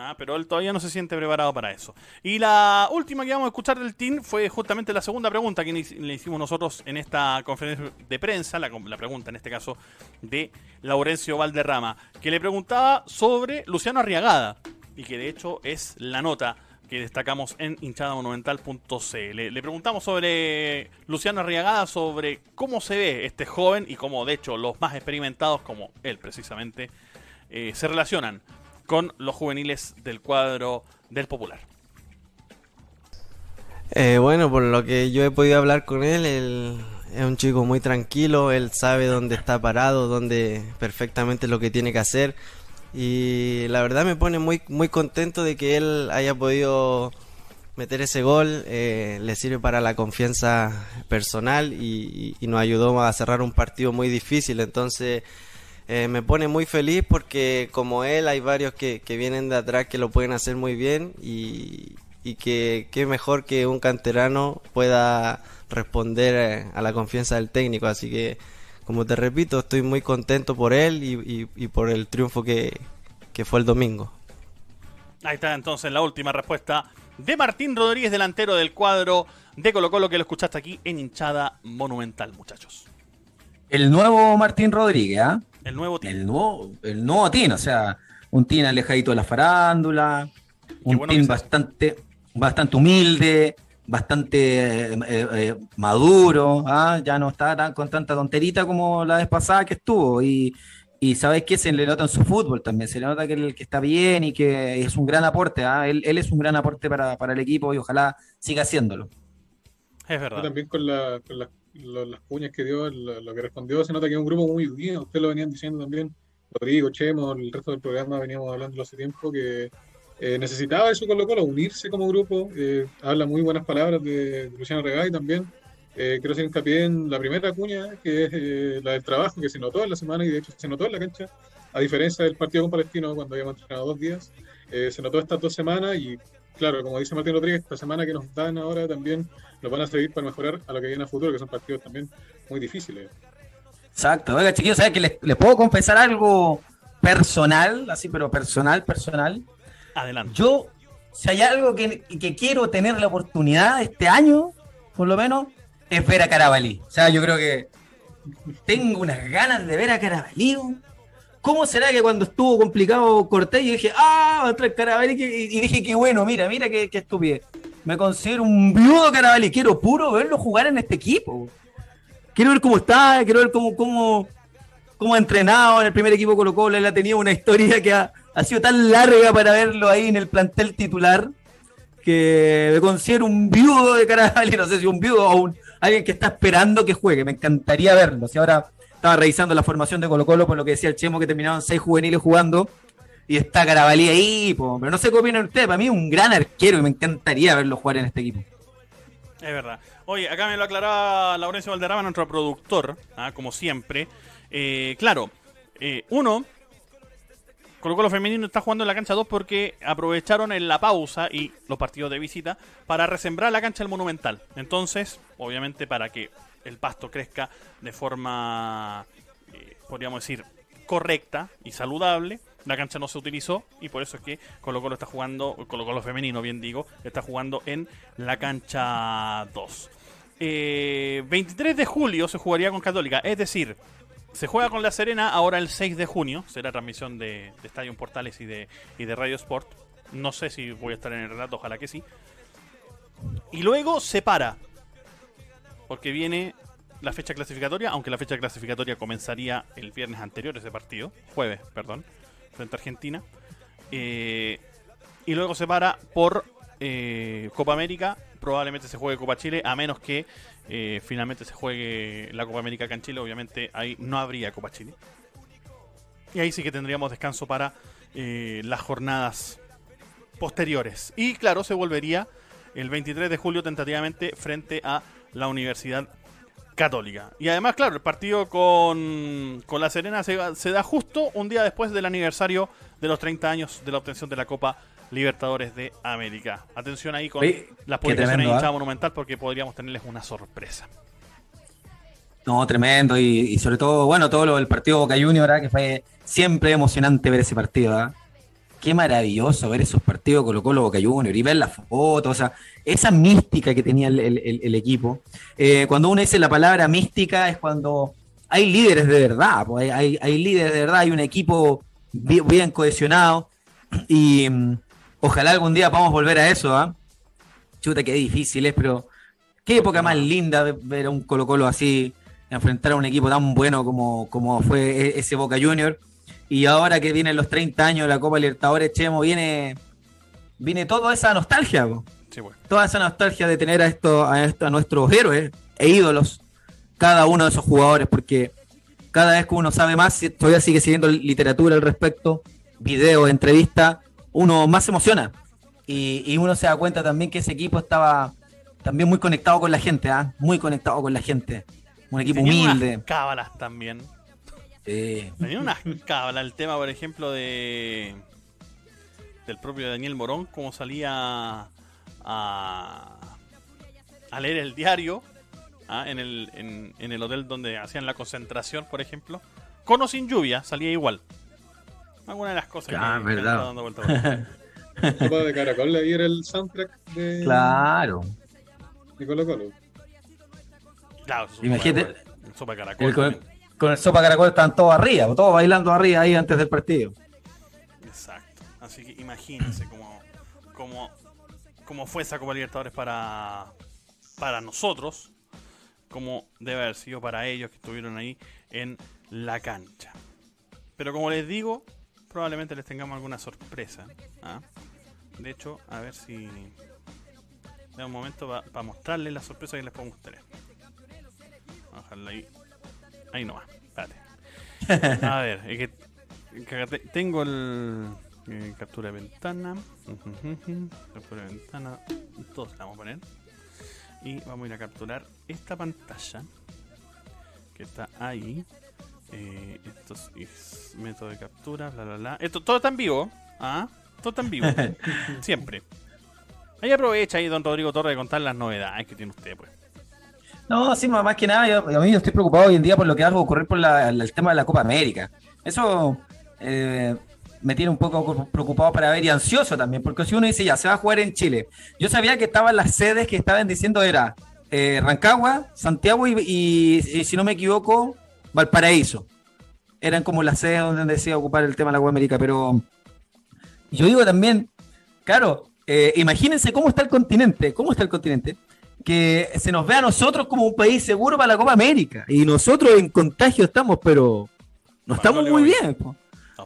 Ah, pero él todavía no se siente preparado para eso. Y la última que vamos a escuchar del team fue justamente la segunda pregunta que le hicimos nosotros en esta conferencia de prensa, la, la pregunta en este caso de Laurencio Valderrama, que le preguntaba sobre Luciano Arriagada, y que de hecho es la nota que destacamos en hinchadamonumental.c. Le, le preguntamos sobre Luciano Arriagada, sobre cómo se ve este joven y cómo de hecho los más experimentados, como él precisamente, eh, se relacionan con los juveniles del cuadro del Popular. Eh, bueno, por lo que yo he podido hablar con él, él, es un chico muy tranquilo, él sabe dónde está parado, dónde perfectamente lo que tiene que hacer. Y la verdad me pone muy, muy contento de que él haya podido meter ese gol, eh, le sirve para la confianza personal y, nos ayudó a cerrar un partido muy difícil. Entonces eh, me pone muy feliz porque como él hay varios que, que vienen de atrás que lo pueden hacer muy bien y, y que qué mejor que un canterano pueda responder eh, a la confianza del técnico. Así que, como te repito, estoy muy contento por él y, por el triunfo que, que fue el domingo. Ahí está entonces la última respuesta de Martín Rodríguez, delantero del cuadro de Colo Colo, que lo escuchaste aquí en hinchada monumental, muchachos. El nuevo Martín Rodríguez, ¿ah? El nuevo Tin. El nuevo, el nuevo Tin, o sea, un Tin alejadito de la farándula, un Tin bastante, bastante humilde, bastante eh, eh, maduro, ¿ah? ya no está tan, con tanta tonterita como la vez pasada que estuvo. Y, y sabes que se le nota en su fútbol también, se le nota que, el, que está bien y que es un gran aporte. ¿ah? Él, él, es un gran aporte para, para, el equipo y ojalá siga haciéndolo. Es verdad. también con, la, con las cuñas que dio, lo, que respondió, se nota que es un grupo muy unido. Ustedes lo venían diciendo también. Rodrigo, Chemo, el resto del programa veníamos hablando hace tiempo que eh, necesitaba eso Colo Colo, unirse como grupo. Eh, habla muy buenas palabras de, Luciano Regay también. Eh, quiero hacer hincapié en la primera cuña, que es eh, la del trabajo, que se notó en la semana y de hecho se notó en la cancha, a diferencia del partido con Palestino cuando habíamos entrenado dos días. se notó estas dos semanas y, claro, como dice Martín Rodríguez, esta semana que nos dan ahora también nos van a servir para mejorar a lo que viene a futuro, que son partidos también muy difíciles. Exacto. Oiga, chiquillos, ¿sabes que les, les puedo confesar algo personal, así, pero personal, personal? Adelante. Yo, si hay algo que, quiero tener la oportunidad este año, por lo menos, es ver a Carabalí. O sea, yo creo que tengo unas ganas de ver a Carabalí. ¿Cómo será que cuando estuvo complicado Cortés, yo dije, ah, va a entrar Carabalí? Y dije, qué bueno, mira, mira qué, qué estupidez. Me considero un viudo Carabalí. Quiero puro verlo jugar en este equipo. Quiero ver cómo está, quiero ver cómo, cómo, cómo ha entrenado en el primer equipo Colo Colo. Él ha tenido una historia que ha, sido tan larga para verlo ahí en el plantel titular que me considero un viudo de Carabalí, no sé si un viudo o un, alguien que está esperando que juegue, me encantaría verlo. Si ahora estaba revisando la formación de Colo Colo por lo que decía el Chemo que terminaban seis juveniles jugando y está Carabalí ahí, pero no sé qué opinan ustedes, para mí es un gran arquero y me encantaría verlo jugar en este equipo. Es verdad. Oye, acá me lo aclaraba Laurencio Valderrama, nuestro productor, ¿ah? como siempre. Eh, claro, eh, uno, Colo Colo Femenino está jugando en la cancha 2 porque aprovecharon en la pausa y los partidos de visita para resembrar la cancha del Monumental. Entonces, obviamente para que el pasto crezca de forma, eh, podríamos decir, correcta y saludable, la cancha no se utilizó y por eso es que Colo Colo está jugando, Colo Colo Femenino bien digo, está jugando en la cancha 2. 23 eh, de julio se jugaría con Católica, es decir, se juega con La Serena ahora el 6 de junio. Será transmisión de, de Estadio Portales y de, y de Radio Sport. No sé si voy a estar en el relato, ojalá que sí. Y luego se para. Porque viene la fecha clasificatoria, aunque la fecha clasificatoria comenzaría el viernes anterior ese partido, jueves, perdón, frente a Argentina. Eh, y luego se para por eh, Copa América, probablemente se juegue Copa Chile, a menos que eh, finalmente se juegue la Copa América acá en Chile, obviamente ahí no habría Copa Chile. Y ahí sí que tendríamos descanso para las jornadas posteriores. Y claro, se volvería el 23 de julio tentativamente frente a la Universidad Católica. Y además, claro, el partido con, con La Serena se, se, da justo un día después del aniversario de los 30 años de la obtención de la Copa Libertadores de América. Atención ahí con las publicaciones de hinchada ¿ah? monumental porque podríamos tenerles una sorpresa. No, tremendo. Y, sobre todo, bueno, todo lo del partido Boca Junior, ¿ah? que fue siempre emocionante ver ese partido. ¿ah? Qué maravilloso ver esos partidos Colo Colo Boca Junior y ver las fotos, o sea, esa mística que tenía el, equipo. Eh, cuando uno dice la palabra mística es cuando hay líderes de verdad, hay, hay, líderes de verdad, hay un equipo bien cohesionado y mm, Ojalá algún día podamos volver a eso, ¿ah? Chuta, qué difícil es, pero qué época más linda ver a un Colo Colo así, enfrentar a un equipo tan bueno como, como fue e-, ese Boca Junior. Y ahora que vienen los 30 años de la Copa Libertadores, Chemo, viene, viene toda esa nostalgia, sí, bueno. toda esa nostalgia de tener a, esto, a, esto, a nuestros héroes e ídolos cada uno de esos jugadores, porque cada vez que uno sabe más, todavía sigue siguiendo literatura al respecto, videos, entrevistas, uno más se emociona. Y, uno se da cuenta también que ese equipo estaba también muy conectado con la gente, ¿ah? muy conectado con la gente. Un equipo humilde. Unas cábalas también. Tenía unas cábalas. El tema, por ejemplo, de del propio Daniel Morón, como salía a, a leer el diario ¿ah? en, el, en, el hotel donde hacían la concentración, por ejemplo. Con o sin lluvia, salía igual. Alguna de las cosas que, verdad. dando vuelta. Sopa de caracol era el soundtrack de. Claro. De Colo Colo. Claro, Imagínate. Sopa de caracol. Con, el sopa caracol estaban todos arriba, todos bailando arriba ahí antes del partido. Exacto. Así que imagínense cómo, cómo, cómo fue esa Copa Libertadores para, para nosotros, como debe haber sido para ellos que estuvieron ahí en la cancha. Pero como les digo, probablemente les tengamos alguna sorpresa. ¿ah? De hecho, a ver si. De un momento para mostrarles la sorpresa que les puedo mostrar. Vamos ahí. Ahí nomás, espérate. A ver, es que, tengo el. Eh, captura de ventana. captura de ventana. Todos la vamos a poner. Y vamos a ir a capturar esta pantalla. Que está ahí. Eh, esto es método de captura, bla, bla, bla. Esto todo está en vivo. ¿ah? Todo está en vivo. Siempre. Ahí aprovecha ahí, don Rodrigo Torres, de contar las novedades que tiene usted, pues. No, sí, más que nada, yo, a mí estoy preocupado hoy en día por lo que va a ocurrir por el tema de la Copa América. Eso eh, me tiene un poco preocupado para ver y ansioso también, porque si uno dice ya, se va a jugar en Chile. Yo sabía que estaban las sedes que estaban diciendo era eh, Rancagua, Santiago y, si no me equivoco, Valparaíso. Eran como las sedes donde decía ocupar el tema de la Copa América, pero yo digo también, claro, eh, imagínense cómo está el continente, cómo está el continente, que se nos ve a nosotros como un país seguro para la Copa América, y nosotros en contagio estamos, pero no estamos muy bien.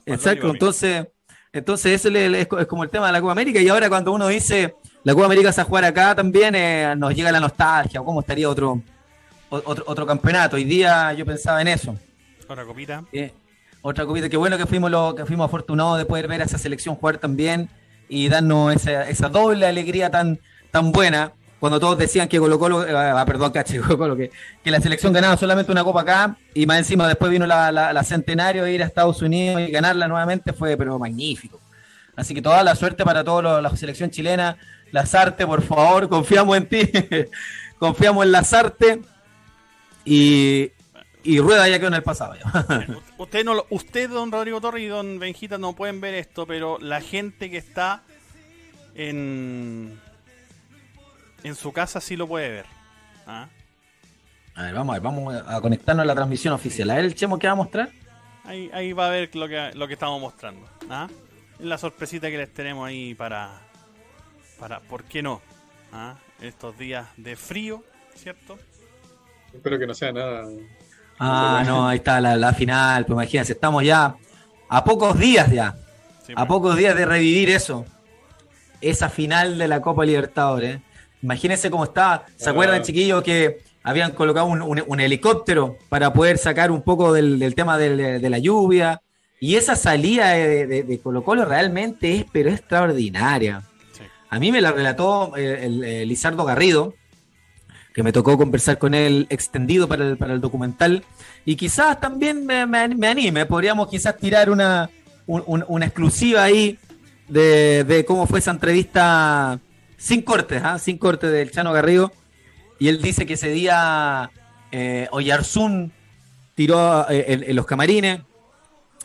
Exacto, entonces, entonces eso es, como el tema de la Copa América, y ahora cuando uno dice la Copa América se va a jugar acá también, eh, nos llega la nostalgia, o cómo estaría otro, otro, otro campeonato. Hoy día yo pensaba en eso. Otra copita. otra copita. Qué bueno que fuimos lo, que fuimos afortunados de poder ver a esa selección jugar también y darnos esa, esa doble alegría tan, tan buena. Cuando todos decían que Colo Colo, eh, ah, perdón, caché, Colo, que, que, la selección ganaba solamente una copa acá y más encima después vino la, la, centenario de ir a Estados Unidos y ganarla nuevamente fue pero magnífico. Así que toda la suerte para toda la selección chilena. Lazarte, por favor, confiamos en ti. confiamos en Lazarte. Y, y Rueda ya quedó en el pasado. usted, no, usted, don Rodrigo Torres y don Benjita no pueden ver esto, pero la gente que está en, en su casa sí lo puede ver. ¿ah? A ver, vamos a ver, vamos a conectarnos a la transmisión oficial. A ver el Chemo que va a mostrar. Ahí, ahí va a ver lo que, lo que estamos mostrando. ¿ah? La sorpresita que les tenemos ahí para, para ¿por qué no? ¿ah? Estos días de frío, ¿cierto? Espero que no sea nada. Ah, no, ahí está la, final. Pues imagínense, estamos ya a pocos días ya. a pues. pocos días de revivir eso. Esa final de la Copa Libertadores. Imagínense cómo está. ¿Se ah. acuerdan, chiquillos, que habían colocado un, helicóptero para poder sacar un poco del, tema de, la lluvia? Y esa salida de, Colo Colo realmente es, pero extraordinaria. A mí me la relató eh, el Lizardo Garrido, que me tocó conversar con él extendido para el, para el documental. Y quizás también me, me, anime, podríamos quizás tirar una, una exclusiva ahí de, cómo fue esa entrevista sin cortes, ¿ah? sin cortes del Chano Garrido. Y él dice que ese día eh, Oyarzún tiró eh, en, los camarines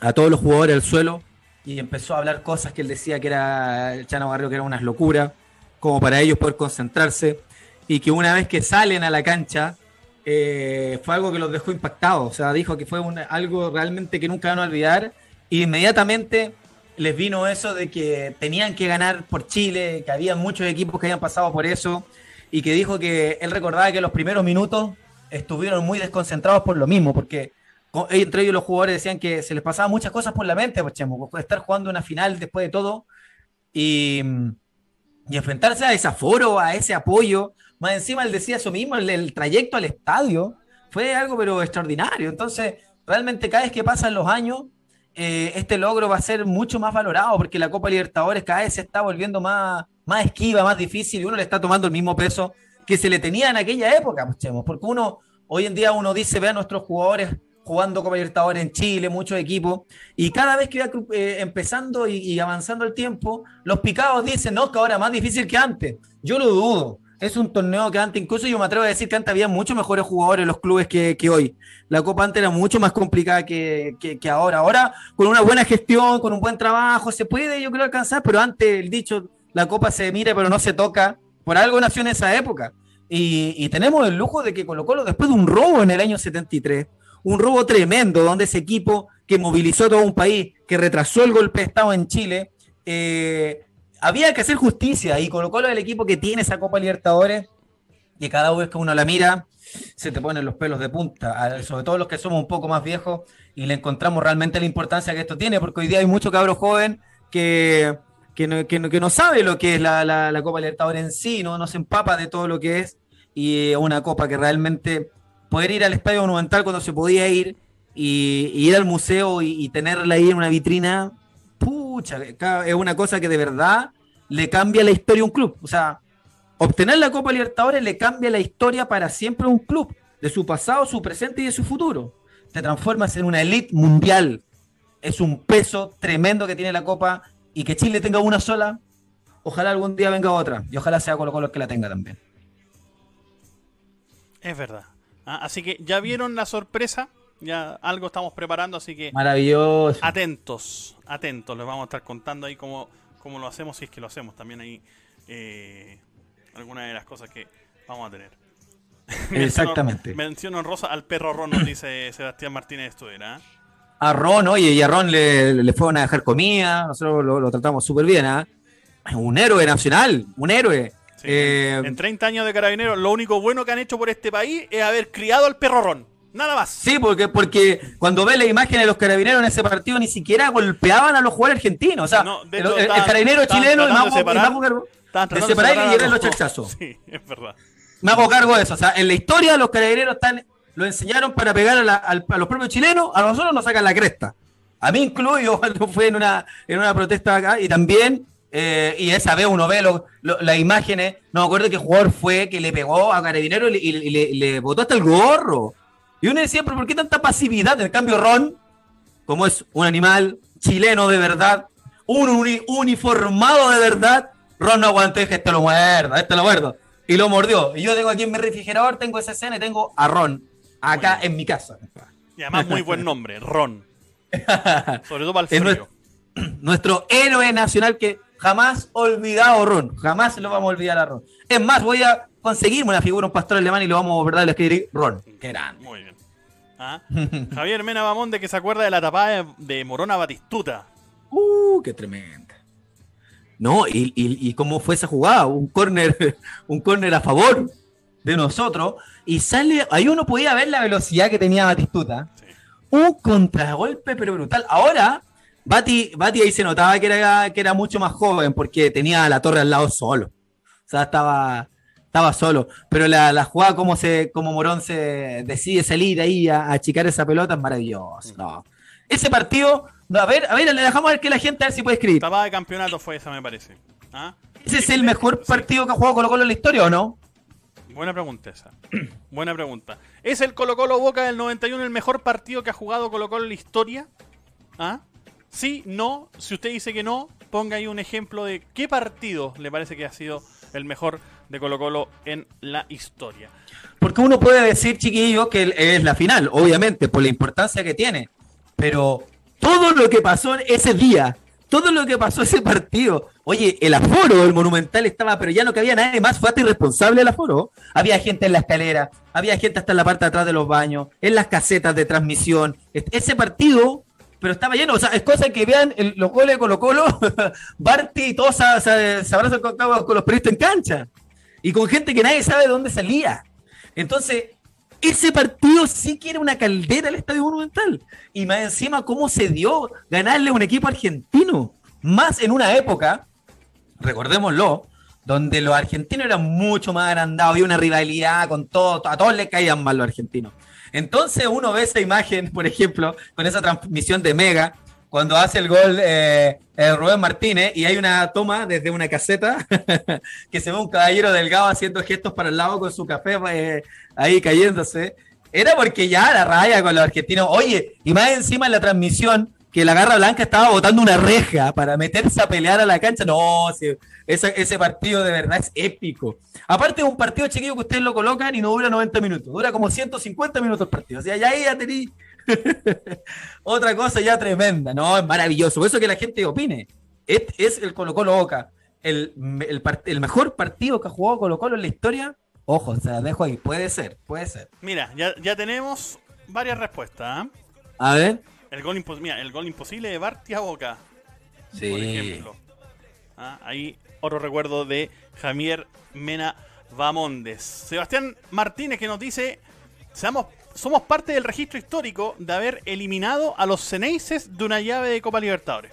a todos los jugadores al suelo y empezó a hablar cosas que él decía que era el Chano Garrido que era unas locuras, como para ellos poder concentrarse y que una vez que salen a la cancha eh, fue algo que los dejó impactados. O sea, dijo que fue algo realmente que nunca van a olvidar. Y inmediatamente les vino eso de que tenían que ganar por Chile, que había muchos equipos que habían pasado por eso, y que dijo que él recordaba que los primeros minutos estuvieron muy desconcentrados por lo mismo, porque entre ellos los jugadores decían que se les pasaban muchas cosas por la mente, pues, Chemo, estar jugando una final después de todo y, enfrentarse a ese aforo, a ese apoyo, más encima él decía eso mismo, el, trayecto al estadio fue algo pero extraordinario. Entonces, realmente cada vez que pasan los años, eh, este logro va a ser mucho más valorado porque la Copa Libertadores cada vez se está volviendo más, más esquiva, más difícil y uno le está tomando el mismo peso que se le tenía en aquella época, pues, porque uno, hoy en día uno dice, ve a nuestros jugadores jugando Copa Libertadores en Chile, muchos equipos, y cada vez que va eh, empezando y, avanzando el tiempo, los picados dicen, no, que ahora es más difícil que antes. Yo lo dudo. Es un torneo que antes, incluso yo me atrevo a decir que antes había muchos mejores jugadores en los clubes que, hoy. La Copa antes era mucho más complicada que, que, ahora. Ahora, con una buena gestión, con un buen trabajo, se puede, yo creo, alcanzar, pero antes el dicho, la Copa se mira pero no se toca, por algo nació en esa época. Y, y tenemos el lujo de que Colo Colo, después de un robo en el año 73, un robo tremendo, donde ese equipo que movilizó todo un país, que retrasó el golpe de Estado en Chile, eh, había que hacer justicia y colocó lo del equipo que tiene esa Copa Libertadores, y cada vez que uno la mira, se te ponen los pelos de punta, sobre todo los que somos un poco más viejos, y le encontramos realmente la importancia que esto tiene, porque hoy día hay mucho cabro joven que, que, no, sabe lo que es la, Copa Libertadores en sí, ¿no? no se empapa de todo lo que es, y una copa que realmente poder ir al Estadio Monumental cuando se podía ir y, ir al museo y, tenerla ahí en una vitrina, es una cosa que de verdad le cambia la historia a un club. O sea, obtener la Copa Libertadores le cambia la historia para siempre a un club, de su pasado, su presente y de su futuro. Te transformas en una elite mundial. Es un peso tremendo que tiene la Copa y que Chile tenga una sola. Ojalá algún día venga otra y ojalá sea Colo Colo el que la tenga también. Es verdad. Ah, así que ya vieron la sorpresa, ya algo estamos preparando, así que... Maravilloso. Atentos, atentos, les vamos a estar contando ahí cómo, cómo lo hacemos, si es que lo hacemos. También ahí eh, algunas de las cosas que vamos a tener. Exactamente. menciono, en rosa al perro Ron, nos dice Sebastián Martínez Estudiera. ¿eh? A Ron, oye, y a Ron le, le fueron a dejar comida, nosotros lo, tratamos súper bien, ¿ah? Un héroe nacional, un héroe. Eh, en 30 años de carabineros, lo único bueno que han hecho por este país es haber criado al perro Ron. Nada más. Sí, porque, porque cuando ve la imagen de los carabineros en ese partido ni siquiera golpeaban a los jugadores argentinos. O sea, el, carabinero chileno y más de separar y llegar los chachazos. Sí, es verdad. Me hago cargo de eso. O sea, en la historia los carabineros están, lo enseñaron para pegar a, los propios chilenos, a nosotros nos sacan la cresta. A mí incluyo cuando fue en una, en una protesta acá y también eh, y esa vez uno ve las imágenes. No me acuerdo qué jugador fue que le pegó a Carabinero y, le, botó hasta el gorro. Y uno decía, pero ¿por qué tanta pasividad? En cambio, Ron, como es un animal chileno de verdad, un uniformado de verdad, Ron no aguantó y dije, este lo muerda, este lo muerdo. Y lo mordió. Y yo tengo aquí en mi refrigerador, tengo esa escena y tengo a Ron, acá en mi casa. Y además muy buen nombre, Ron. Sobre todo para el frío. nuestro héroe nacional que Jamás olvidado Ron. Jamás lo vamos a olvidar a Ron. Es más, voy a conseguirme una figura, un pastor alemán y lo vamos a verdad a escribir Ron. Qué grande. Muy bien. ¿Ah? Javier Mena Bamonde que se acuerda de la tapada de, Morona Batistuta. Uh, qué tremenda. No, y, y, cómo fue esa jugada, un córner, un córner a favor de nosotros, y sale, ahí uno podía ver la velocidad que tenía Batistuta. Un contragolpe, pero brutal. Ahora, Bati, Bati ahí se notaba que era, que era mucho más joven porque tenía la torre al lado solo. O sea, estaba, estaba solo. Pero la, la jugada, como, se, como Morón se decide salir ahí a, achicar esa pelota, es maravilloso. No. Ese partido, a ver, a ver, le dejamos a ver que la gente a ver si puede escribir. Tapada de campeonato fue esa, me parece. ¿Ah? ¿Ese es el mejor partido que ha jugado Colo Colo en la historia o no? Buena pregunta esa. Buena pregunta. ¿Es el Colo Colo Boca del 91 el mejor partido que ha jugado Colo Colo en la historia? ¿Ah? Sí, no. Si usted dice que no, ponga ahí un ejemplo de qué partido le parece que ha sido el mejor de Colo Colo en la historia. Porque uno puede decir, chiquillo, que es la final, obviamente, por la importancia que tiene. Pero todo lo que pasó ese día, todo lo que pasó ese partido. Oye, el aforo del Monumental estaba, pero ya no cabía nadie más, fue hasta irresponsable el aforo. Había gente en la escalera, había gente hasta en la parte de atrás de los baños, en las casetas de transmisión. Ese partido pero estaba lleno. O sea, es cosa que vean los goles de Colo Colo, Barty y todos se, se, abrazan con, los periodistas en cancha. Y con gente que nadie sabe de dónde salía. Entonces, ese partido sí que era una caldera al Estadio Monumental. Y más encima, cómo se dio ganarle a un equipo argentino. Más en una época, recordémoslo, donde los argentinos eran mucho más agrandados, había una rivalidad con todo, a todos les caían mal los argentinos. Entonces uno ve esa imagen, por ejemplo, con esa transmisión de Mega, cuando hace el gol eh, eh, Rubén Martínez y hay una toma desde una caseta que se ve un caballero delgado haciendo gestos para el lado con su café eh, ahí cayéndose. Era porque ya la raya con los argentinos. Oye, y más encima en la transmisión, que la Garra Blanca estaba botando una reja para meterse a pelear a la cancha. No, ese, ese partido de verdad es épico. Aparte es un partido chiquillo que ustedes lo colocan y no dura 90 minutos, dura como 150 minutos el partido. O sea, ya ahí ya tení otra cosa ya tremenda. No, es maravilloso. Por eso que la gente opine. Es, es el Colo Colo Boca. El, el, el mejor partido que ha jugado Colo Colo en la historia Ojo, se la dejo ahí. Puede ser, puede ser. Mira, ya, ya tenemos varias respuestas. ¿eh? A ver. El gol, mira, el gol imposible de Bartia Boca. Sí. Por ejemplo. ¿Ah? Ahí otro recuerdo de Javier Mena Bamondes. Sebastián Martínez que nos dice, seamos, somos parte del registro histórico de haber eliminado a los Ceneices de una llave de Copa Libertadores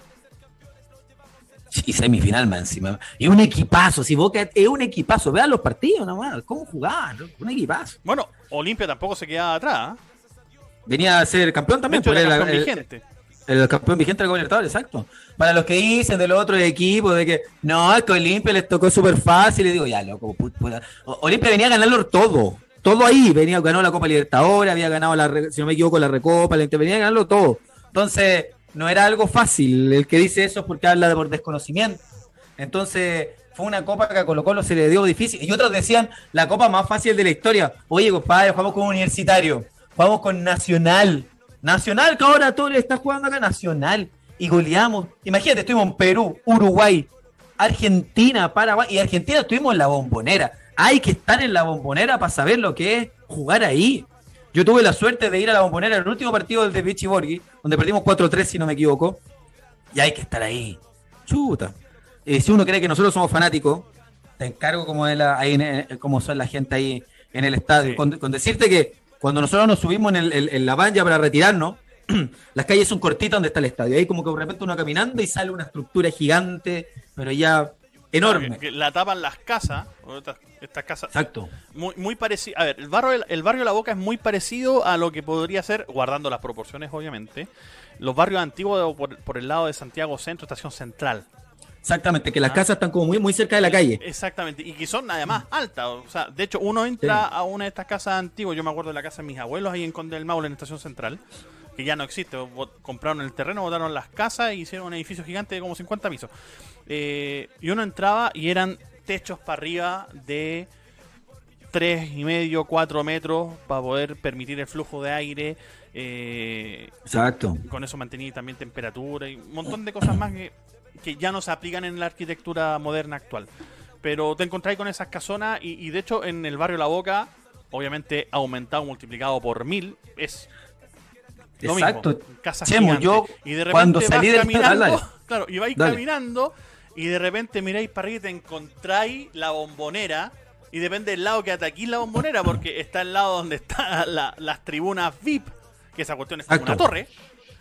y semifinal más encima. Y un equipazo, si Boca es un equipazo, vean los partidos nomás, cómo jugaban, un equipazo. Bueno, Olimpia tampoco se quedaba atrás. ¿ah? Venía a ser campeón también, por el, campeón vigente. El, campeón vigente del gobernador, exacto. Para los que dicen de los otros equipos, de que no, es que Olimpia les tocó súper fácil, le digo, ya, loco, Olimpia venía a ganarlo todo, todo ahí, venía, ganó la Copa Libertadores, había ganado la, si no me equivoco, la Recopa, venía a ganarlo todo. Entonces, no era algo fácil. El que dice eso es porque habla de por desconocimiento. Entonces, fue una copa que a Colo Colo se le dio difícil. Y otros decían, la copa más fácil de la historia. Oye, compadre, jugamos con Universitario, jugamos con Nacional. Nacional, que ahora todo le está jugando acá, Nacional. Y goleamos. Imagínate, estuvimos en Perú, Uruguay, Argentina, Paraguay. Y Argentina estuvimos en la bombonera. Hay que estar en la bombonera para saber lo que es jugar ahí. Yo tuve la suerte de ir a la bombonera en el último partido del de Vichy Borghi, donde perdimos 4-3, si no me equivoco. Y hay que estar ahí. Chuta. Eh, si uno cree que nosotros somos fanáticos, te encargo como, de la, ahí, como son la gente ahí en el estadio. Con, decirte que cuando nosotros nos subimos en, la valla para retirarnos, las calles son cortitas donde está el estadio. Ahí como que de repente uno caminando y sale una estructura gigante, pero ya enorme. la tapan las casas, estas, casas. Exacto. Muy, muy parecido. A ver, el barrio, el barrio La Boca es muy parecido a lo que podría ser, guardando las proporciones, obviamente, los barrios antiguos por, el lado de Santiago Centro, Estación Central. Exactamente, que las ah. casas están como muy, muy cerca de la calle. Exactamente, y que son además altas. O sea, de hecho, uno entra a una de estas casas antiguas. Yo me acuerdo de la casa de mis abuelos ahí en Conde del Maule, en Estación Central que ya no existe. Compraron el terreno, botaron las casas y hicieron un edificio gigante de como 50 pisos. Eh, y uno entraba y eran techos para arriba de tres y medio, 4 metros para poder permitir el flujo de aire. Eh, Exacto. Con eso mantenía también temperatura y un montón de cosas más que, que ya no se aplican en la arquitectura moderna actual. Pero te encontráis con esas casonas y, y de hecho en el barrio La Boca, obviamente aumentado, multiplicado por mil, es Exacto. Chemo, yo y de repente cuando salí del caminando, claro, y vais caminando y de repente miráis para arriba y te encontráis la bombonera y depende del lado que ataquís la bombonera porque está al lado donde están las tribunas VIP, que esa cuestión es como una torre,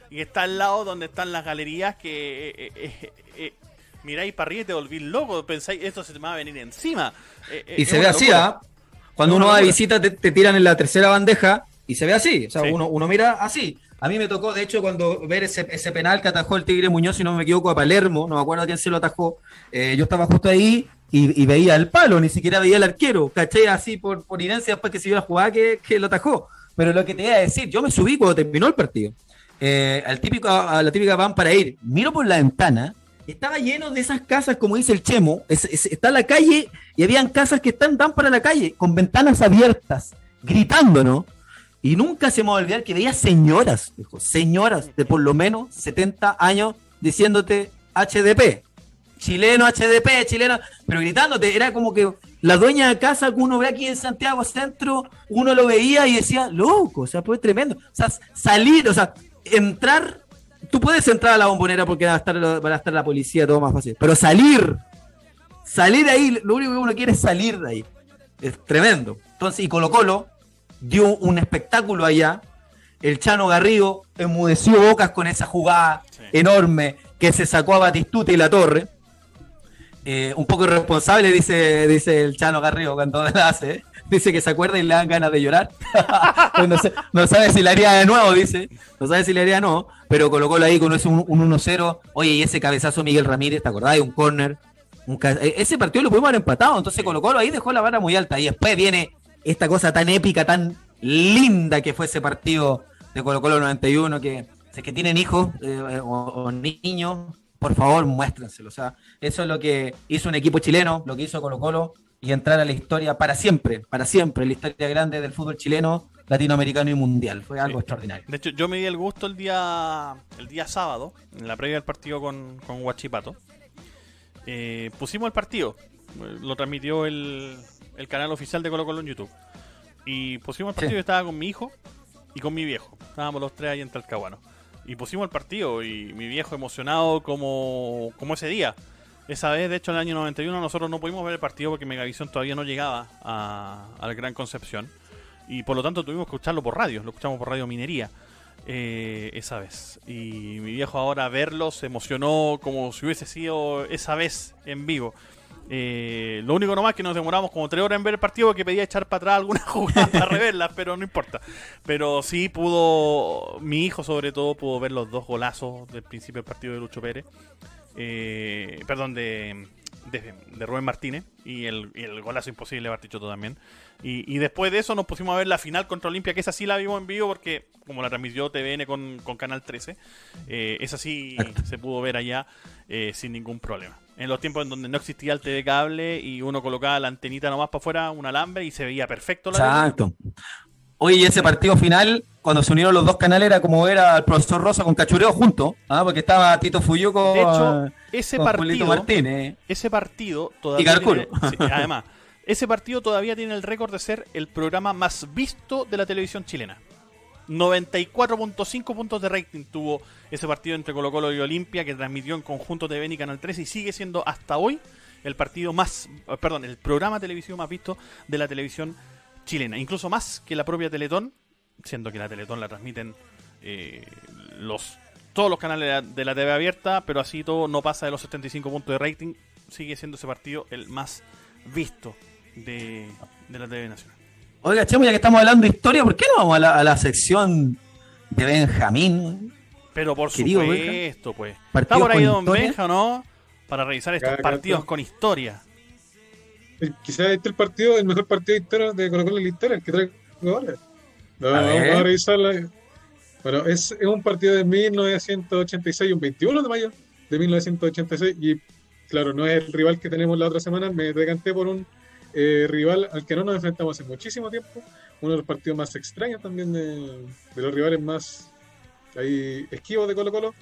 y está al lado donde están las galerías que eh, eh, eh, miráis para arriba y te volvís loco, pensáis esto se te va a venir encima. y se ve así, ¿ah? Cuando uno va de visita te, te, tiran en la tercera bandeja y se ve así, o sea, uno, uno mira así. A mí me tocó, de hecho, cuando ver ese, ese, penal que atajó el Tigre Muñoz, si no me equivoco, a Palermo, no me acuerdo a quién se lo atajó, yo estaba justo ahí y, veía el palo, ni siquiera veía el arquero, caché así por, por inercia después que se vio la jugada que, que, lo atajó. Pero lo que te iba a decir, yo me subí cuando terminó el partido, eh, al típico, a la típica van para ir, miro por la ventana, estaba lleno de esas casas, como dice el Chemo, está la calle y habían casas que están dan para la calle, con ventanas abiertas, gritando, ¿no? Y nunca se me va a olvidar que veía señoras, señoras de por lo menos 70 años diciéndote HDP, chileno, HDP, chileno, pero gritándote, era como que la dueña de casa que uno ve aquí en Santiago Centro, uno lo veía y decía, loco, o sea, pues tremendo. O sea, salir, o sea, entrar, tú puedes entrar a la bombonera porque va a estar, va a estar la policía, todo más fácil, pero salir, salir de ahí, lo único que uno quiere es salir de ahí. Es tremendo. Entonces, y Colo Colo, dio un espectáculo allá. El Chano Garrido enmudeció bocas con esa jugada enorme que se sacó a Batistuta y la torre. Eh, un poco irresponsable, dice, dice el Chano Garrido cuando la hace. Dice que se acuerda y le dan ganas de llorar. Pues no, sé- no sabe si le haría de nuevo, dice. No sabe si le haría de nuevo. Pero colocó ahí con ese un, un 1-0. Oye, y ese cabezazo Miguel Ramírez, ¿te acordás? Un ca- e- ese partido lo pudimos haber empatado. Entonces Colo Colo ahí dejó la vara muy alta. Y después viene esta cosa tan épica, tan linda que fue ese partido de Colo Colo 91. Que si es que tienen hijos eh, o, o niños, por favor, muéstrenselo. O sea, eso es lo que hizo un equipo chileno, lo que hizo Colo Colo y entrar a la historia para siempre, para siempre, la historia grande del fútbol chileno, latinoamericano y mundial. Fue algo Sí. extraordinario. De hecho, yo me di el gusto el día el día sábado, en la previa del partido con, con Huachipato. Eh, pusimos el partido, lo transmitió el, el canal oficial de Colo Colo en YouTube. Y pusimos el partido, Sí. yo estaba con mi hijo y con mi viejo. Estábamos los tres ahí en Talcahuano. Y pusimos el partido y mi viejo emocionado como, como ese día. Esa vez, de hecho, en el año 91 nosotros no pudimos ver el partido porque Megavisión todavía no llegaba a, al Gran Concepción. Y por lo tanto tuvimos que escucharlo por radio, lo escuchamos por Radio Minería eh, esa vez. Y mi viejo ahora verlo se emocionó como si hubiese sido esa vez en vivo. Eh, lo único nomás que nos demoramos como tres horas en ver el partido porque pedía echar para atrás alguna jugada para reverlas, pero no importa. Pero sí pudo, mi hijo sobre todo pudo ver los dos golazos del principio del partido de Lucho Pérez. Eh, perdón, de, de, de Rubén Martínez y el, y el golazo imposible de Bartichotto también. Y, y después de eso nos pusimos a ver la final contra Olimpia, que esa sí la vimos en vivo porque como la transmitió TVN con, con Canal 13, eh, esa sí se pudo ver allá eh, sin ningún problema. En los tiempos en donde no existía el TV cable y uno colocaba la antenita nomás para afuera, un alambre y se veía perfecto la tele. Oye, y ese partido final, cuando se unieron los dos canales, era como ver al profesor Rosa con Cachureo juntos, ¿ah? porque estaba Tito Fuyuco De hecho, ah, ese con partido, Martínez. ese partido todavía Y tiene- sí, además, ese partido todavía tiene el récord de ser el programa más visto de la televisión chilena. 94.5 puntos de rating tuvo ese partido entre Colo Colo y Olimpia que transmitió en conjunto TVN y Canal 13 y sigue siendo hasta hoy el partido más, eh, perdón, el programa televisivo más visto de la televisión chilena, incluso más que la propia Teletón, siendo que la Teletón la transmiten eh, los todos los canales de la, de la TV abierta, pero así todo no pasa de los 75 puntos de rating, sigue siendo ese partido el más visto de, de la TV nacional. Oiga, Chemo, ya que estamos hablando de historia, ¿por qué no vamos a la, a la sección de Benjamín? Pero por Querido supuesto, pues. Está por ahí con Don historia. Benja, ¿no? Para revisar estos partidos con historia. Quizás este es el partido, el mejor partido de historia de Colo Colo en la historia, el que trae goles. No, A vamos a revisarla. Bueno, es, es un partido de 1986, un 21 de mayo de 1986. Y claro, no es el rival que tenemos la otra semana. Me decanté por un eh, rival al que no nos enfrentamos hace muchísimo tiempo. Uno de los partidos más extraños también de, de los rivales más ahí, esquivos de Colo Colo.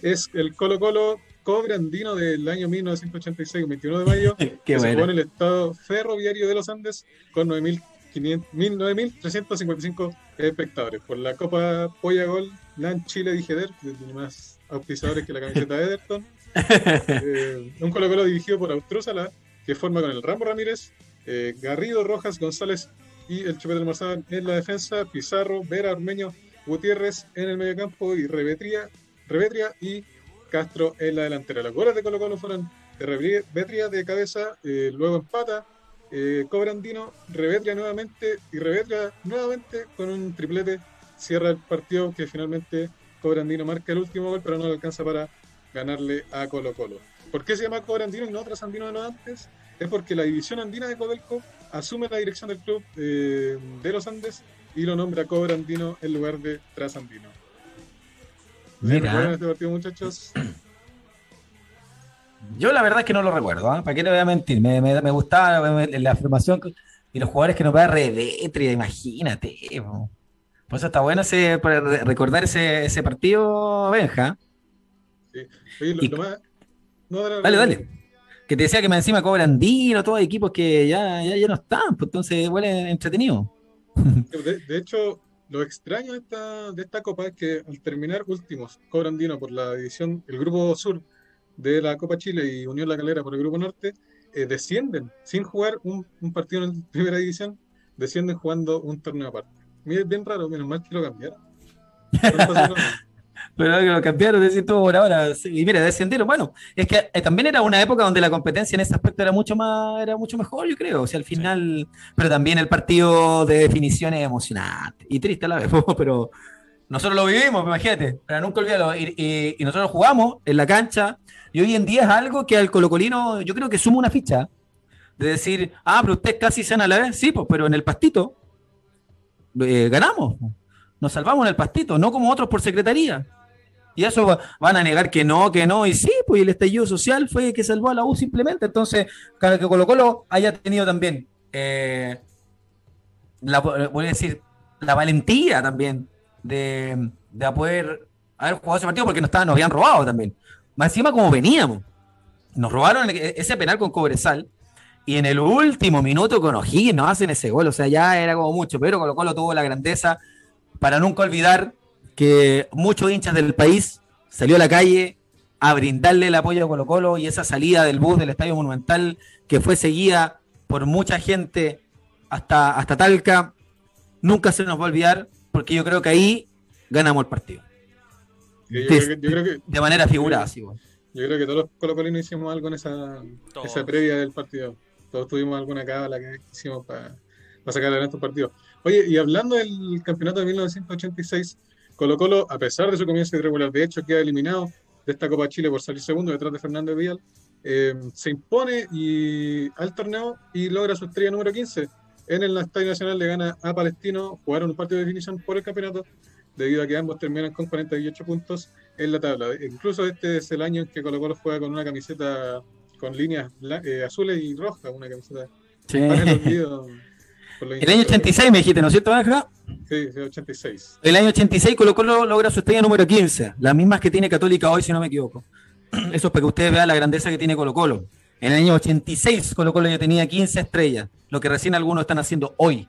Es el Colo Colo Cobre Andino del año 1986, un 21 de mayo que se jugó en el estado ferroviario de los Andes con 9.500 9.355 espectadores. Por la Copa Polla Gol, LAN Chile Digeder, que tiene más auspiciadores que la camiseta de Ederton. Eh, un Colo Colo dirigido por Austrúzala, que forma con el Rambo Ramírez, eh, Garrido, Rojas, González y el Chupete Marzán en la defensa, Pizarro, Vera, Ormeño, Gutiérrez en el mediocampo y Revetria, Revetria y Castro en la delantera. Los goles de Colo Colo fueron de Revetria de cabeza, eh, luego empata, eh, Cobrandino, Revetria nuevamente y Revetria nuevamente con un triplete cierra el partido que finalmente Cobrandino marca el último gol pero no le alcanza para ganarle a Colo Colo. ¿Por qué se llama Cobrandino y no Trasandino de no antes? Es porque la división andina de Codelco asume la dirección del club eh, de los Andes y lo nombra Cobrandino en lugar de Trasandino. Mira. ¿Recuerdan este partido, muchachos? Yo la verdad es que no lo recuerdo, ¿ah? ¿para qué le voy a mentir? Me, me, me gustaba me- la afirmación que- y los jugadores que nos va a Revetria, imagínate. po. Por eso está bueno ese, para re- recordar ese, ese partido, Benja. Oye, lo, Y- lo más... No, dale, Dale, dale. Que te decía que me encima cobran Andino, todos equipos que ya, ya, ya no están, pues entonces huele entretenido. De, de hecho, lo extraño de esta, de esta copa es que al terminar últimos, Cobrandino por la división, el grupo sur de la Copa Chile y Unión La Calera por el grupo norte, eh, descienden sin jugar un, un partido en primera división, descienden jugando un torneo aparte. Mira, Es bien raro, menos mal que lo cambiaron. Pero lo cambiaron, decir todo por ahora. Y mira, descendieron. Bueno, es que eh, también era una época donde la competencia en ese aspecto era mucho más, era mucho mejor, yo creo. O sea, al final, pero también el partido de definición es emocionante y triste a la vez, pero nosotros lo vivimos, imagínate, pero nunca olvidarlo. Y, y, nosotros jugamos en la cancha, y hoy en día es algo que al colocolino yo creo que suma una ficha. De decir, ah, pero usted casi cena a la vez, sí, pues, pero en el pastito eh, ganamos. Nos salvamos en el pastito, no como otros por secretaría. Y eso van a negar que no, que no. Y sí, pues el estallido social fue que salvó a la U simplemente. Entonces, cada que Colo Colo haya tenido también, eh, la, voy a decir, la valentía también de, de poder haber jugado ese partido porque nos, estaban, habían robado también. Más encima como veníamos. Nos robaron ese penal con Cobresal. Y en el último minuto con O'Higgins nos hacen ese gol. O sea, ya era como mucho. Pero Colo Colo tuvo la grandeza para nunca olvidar que muchos hinchas del país salió a la calle a brindarle el apoyo a Colo Colo y esa salida del bus del Estadio Monumental que fue seguida por mucha gente hasta, hasta Talca, nunca se nos va a olvidar porque yo creo que ahí ganamos el partido. de, manera figurada, Yo creo que todos los colocolinos hicimos algo en esa, esa previa del partido. Todos tuvimos alguna cábala que hicimos para, para sacar adelante el partido. Oye, y hablando del campeonato de 1986, Colo Colo, a pesar de su comienzo irregular, de hecho queda eliminado de esta Copa Chile por salir segundo detrás de Fernando Vial, eh, se impone y, al torneo y logra su estrella número 15. En el Estadio Nacional le gana a Palestino, jugaron un partido de definición por el campeonato, debido a que ambos terminan con 48 puntos en la tabla. Incluso este es el año en que Colo Colo juega con una camiseta con líneas eh, azules y rojas, una camiseta. Sí. El año 86 me dijiste, ¿no es cierto, Ángela? Sí, el 86. El año 86 Colo Colo logra su estrella número 15, las mismas que tiene Católica hoy, si no me equivoco. Eso es para que ustedes vean la grandeza que tiene Colo Colo. En el año 86 Colo Colo ya tenía 15 estrellas, lo que recién algunos están haciendo hoy.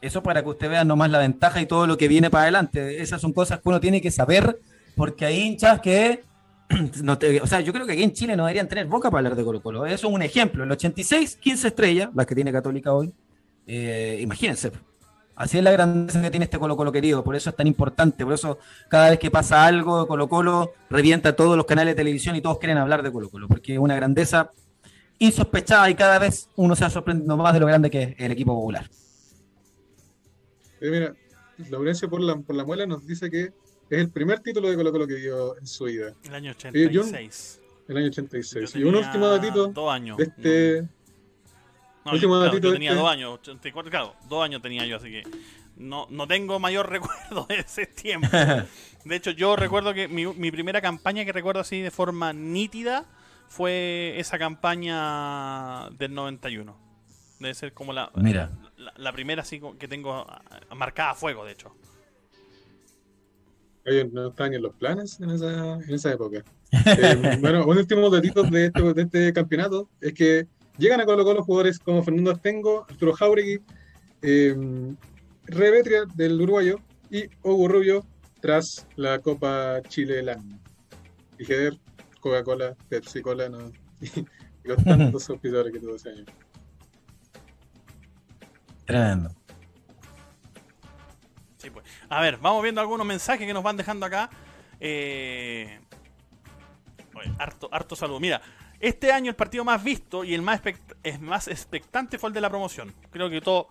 Eso para que ustedes vean nomás la ventaja y todo lo que viene para adelante. Esas son cosas que uno tiene que saber, porque hay hinchas que o sea, yo creo que aquí en Chile no deberían tener boca para hablar de Colo Colo. Eso es un ejemplo. El 86, 15 estrellas, las que tiene Católica hoy. Eh, imagínense. Así es la grandeza que tiene este Colo Colo querido, por eso es tan importante, por eso cada vez que pasa algo de Colo Colo, revienta todos los canales de televisión y todos quieren hablar de Colo Colo, porque es una grandeza insospechada y cada vez uno se va sorprendiendo más de lo grande que es el equipo popular. Eh, mira, Laurencio por la, por la muela nos dice que es el primer título de Colo Colo que dio en su vida. El año 86. el año 86. Y un último datito dos años. de este... No, yo, tenía dos años, 84, claro, dos años tenía yo, así que no, no tengo mayor recuerdo de ese tiempo. De hecho, yo recuerdo que mi, mi primera campaña que recuerdo así de forma nítida fue esa campaña del 91. Debe ser como la, Mira. la, primera así que tengo marcada a fuego, de hecho. Oye, no estaban en los planes en esa, en esa época. Eh, bueno, un último datito de este, de este campeonato es que Llegan a Colo Colo jugadores como Fernando Astengo, Arturo Jauregui, eh, Revetria del uruguayo y Hugo Rubio tras la Copa Chile LAN. Dijeder, Coca-Cola, Pepsi Cola, no, y, los tantos auspiciadores que tuvo ese año. Tremendo. Sí, pues. A ver, vamos viendo algunos mensajes que nos van dejando acá. Eh... harto, harto saludo. Mira, este año el partido más visto y el más, es más expectante fue el de la promoción. Creo que todos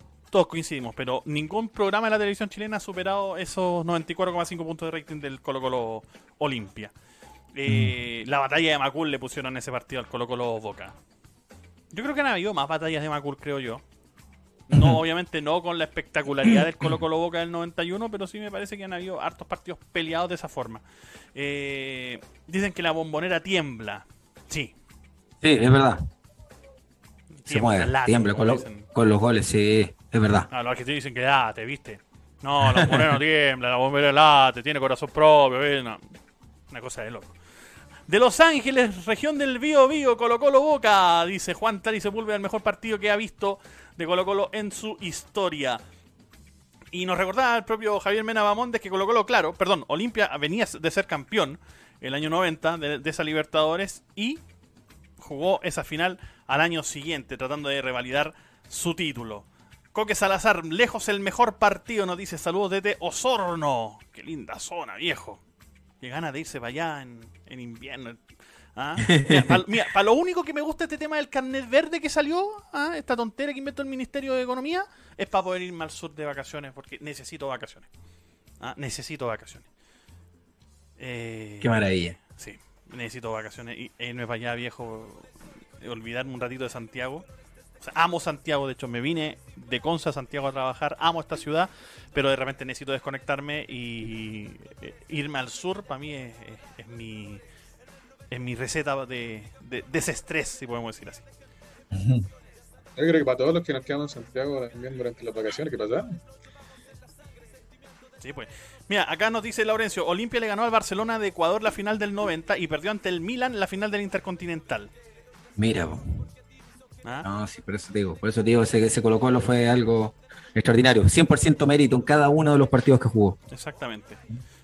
coincidimos, pero ningún programa de la televisión chilena ha superado esos 94,5 puntos de rating del Colo Colo Olimpia. Eh, mm. La batalla de Macul le pusieron en ese partido al Colo Colo Boca. Yo creo que han habido más batallas de Macul, creo yo. No, obviamente no con la espectacularidad del Colo Colo Boca del 91, pero sí me parece que han habido hartos partidos peleados de esa forma. Eh, dicen que la bombonera tiembla. Sí, Sí, es verdad. Se mueve, tiembla con, los goles, sí, es verdad. Ah, los te dicen que te ¿viste? No, la no tiembla, la bombonera late, tiene corazón propio, una cosa de loco. De Los Ángeles, región del Bío Bío, Colo Colo Boca, dice Juan Tari Sepúlveda, el mejor partido que ha visto de Colo Colo en su historia. Y nos recordaba el propio Javier Mena Bamondes que Colo Colo, claro, perdón, Olimpia venía de ser campeón el año 90 de, de esa Libertadores y jugó esa final al año siguiente, tratando de revalidar su título. Coque Salazar, lejos el mejor partido, nos dice saludos desde Osorno. Qué linda zona, viejo. Qué ganas de irse para allá en, en invierno. ¿Ah? Mira, para lo único que me gusta este tema del carnet verde que salió, ¿ah? esta tontera que inventó el Ministerio de Economía, es para poder irme al sur de vacaciones, porque necesito vacaciones. ¿Ah? Necesito vacaciones. Eh, Qué maravilla. Sí, necesito vacaciones. Y irme para allá, viejo, olvidarme un ratito de Santiago. amo Santiago, de hecho me vine de Conza a Santiago a trabajar, amo esta ciudad, pero de repente necesito desconectarme y eh, irme al sur para mí es, mi es mi receta de, desestrés, si podemos decir así. Yo creo que para todos los que nos quedamos en Santiago también durante las vacaciones, ¿qué pasa? Sí, pues. Mira, acá nos dice Laurencio, Olimpia le ganó al Barcelona de Ecuador la final del 90 y perdió ante el Milan la final del Intercontinental. Mira, ¿Ah? no, sí, por eso digo, por eso digo, ese, ese Colo Colo fue algo extraordinario, 100% mérito en cada uno de los partidos que jugó. Exactamente.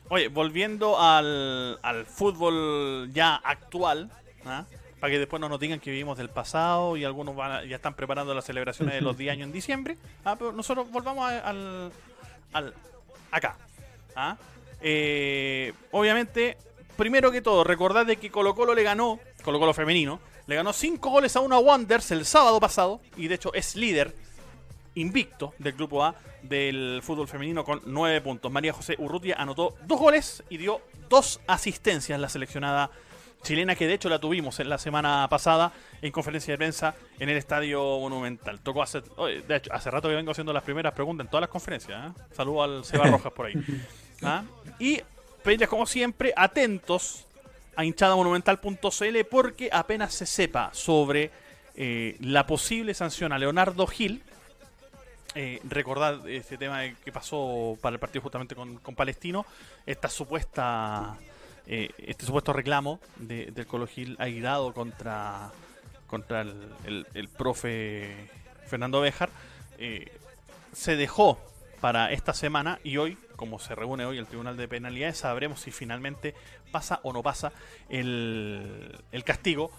Oye, volviendo al, fútbol ya actual, ¿ah? para que después no nos digan que vivimos del pasado y algunos ya están preparando las celebraciones de los 10 años en diciembre, ¿ah? pero nosotros volvamos al, al acá. ¿Ah? Eh, obviamente, primero que todo, recordad de que Colo Colo le ganó, Colo Colo femenino, le ganó 5 goles a una Wonders el sábado pasado y de hecho es líder invicto del grupo A del fútbol femenino con 9 puntos. María José Urrutia anotó dos goles y dio dos asistencias la seleccionada chilena que de hecho la tuvimos en la semana pasada en conferencia de prensa en el Estadio Monumental. Tocó hace, de hecho, hace rato que vengo haciendo las primeras preguntas en todas las conferencias. ¿eh? Saludo al Seba Rojas por ahí. ¿Ah? Y pedirles como siempre, atentos a hinchadamonumental.cl porque apenas se sepa sobre eh, la posible sanción a Leonardo Gil, eh, recordar este tema que pasó para el partido justamente con, Palestino, esta supuesta eh, este supuesto reclamo de, del Colo Gil airado contra contra el, profe Fernando Bejar eh, se dejó para esta semana y hoy, como se reúne hoy el Tribunal de Penalidades, sabremos si finalmente pasa o no pasa el, el castigo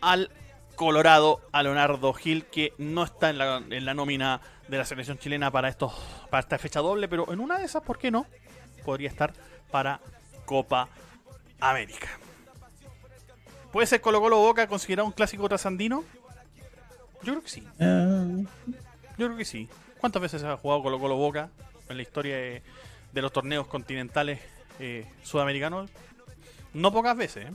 al Colorado a Leonardo Gil, que no está en la, en la nómina de la selección chilena para, estos, para esta fecha doble, pero en una de esas, ¿por qué no? Podría estar para Copa América. ¿Puede ser Colo Colo Boca considerado un clásico trasandino? Yo creo que sí. Ah. Yo creo que sí. ¿Cuántas veces se ha jugado Colo Colo Boca en la historia de, los torneos continentales eh, sudamericanos? No pocas veces, ¿eh?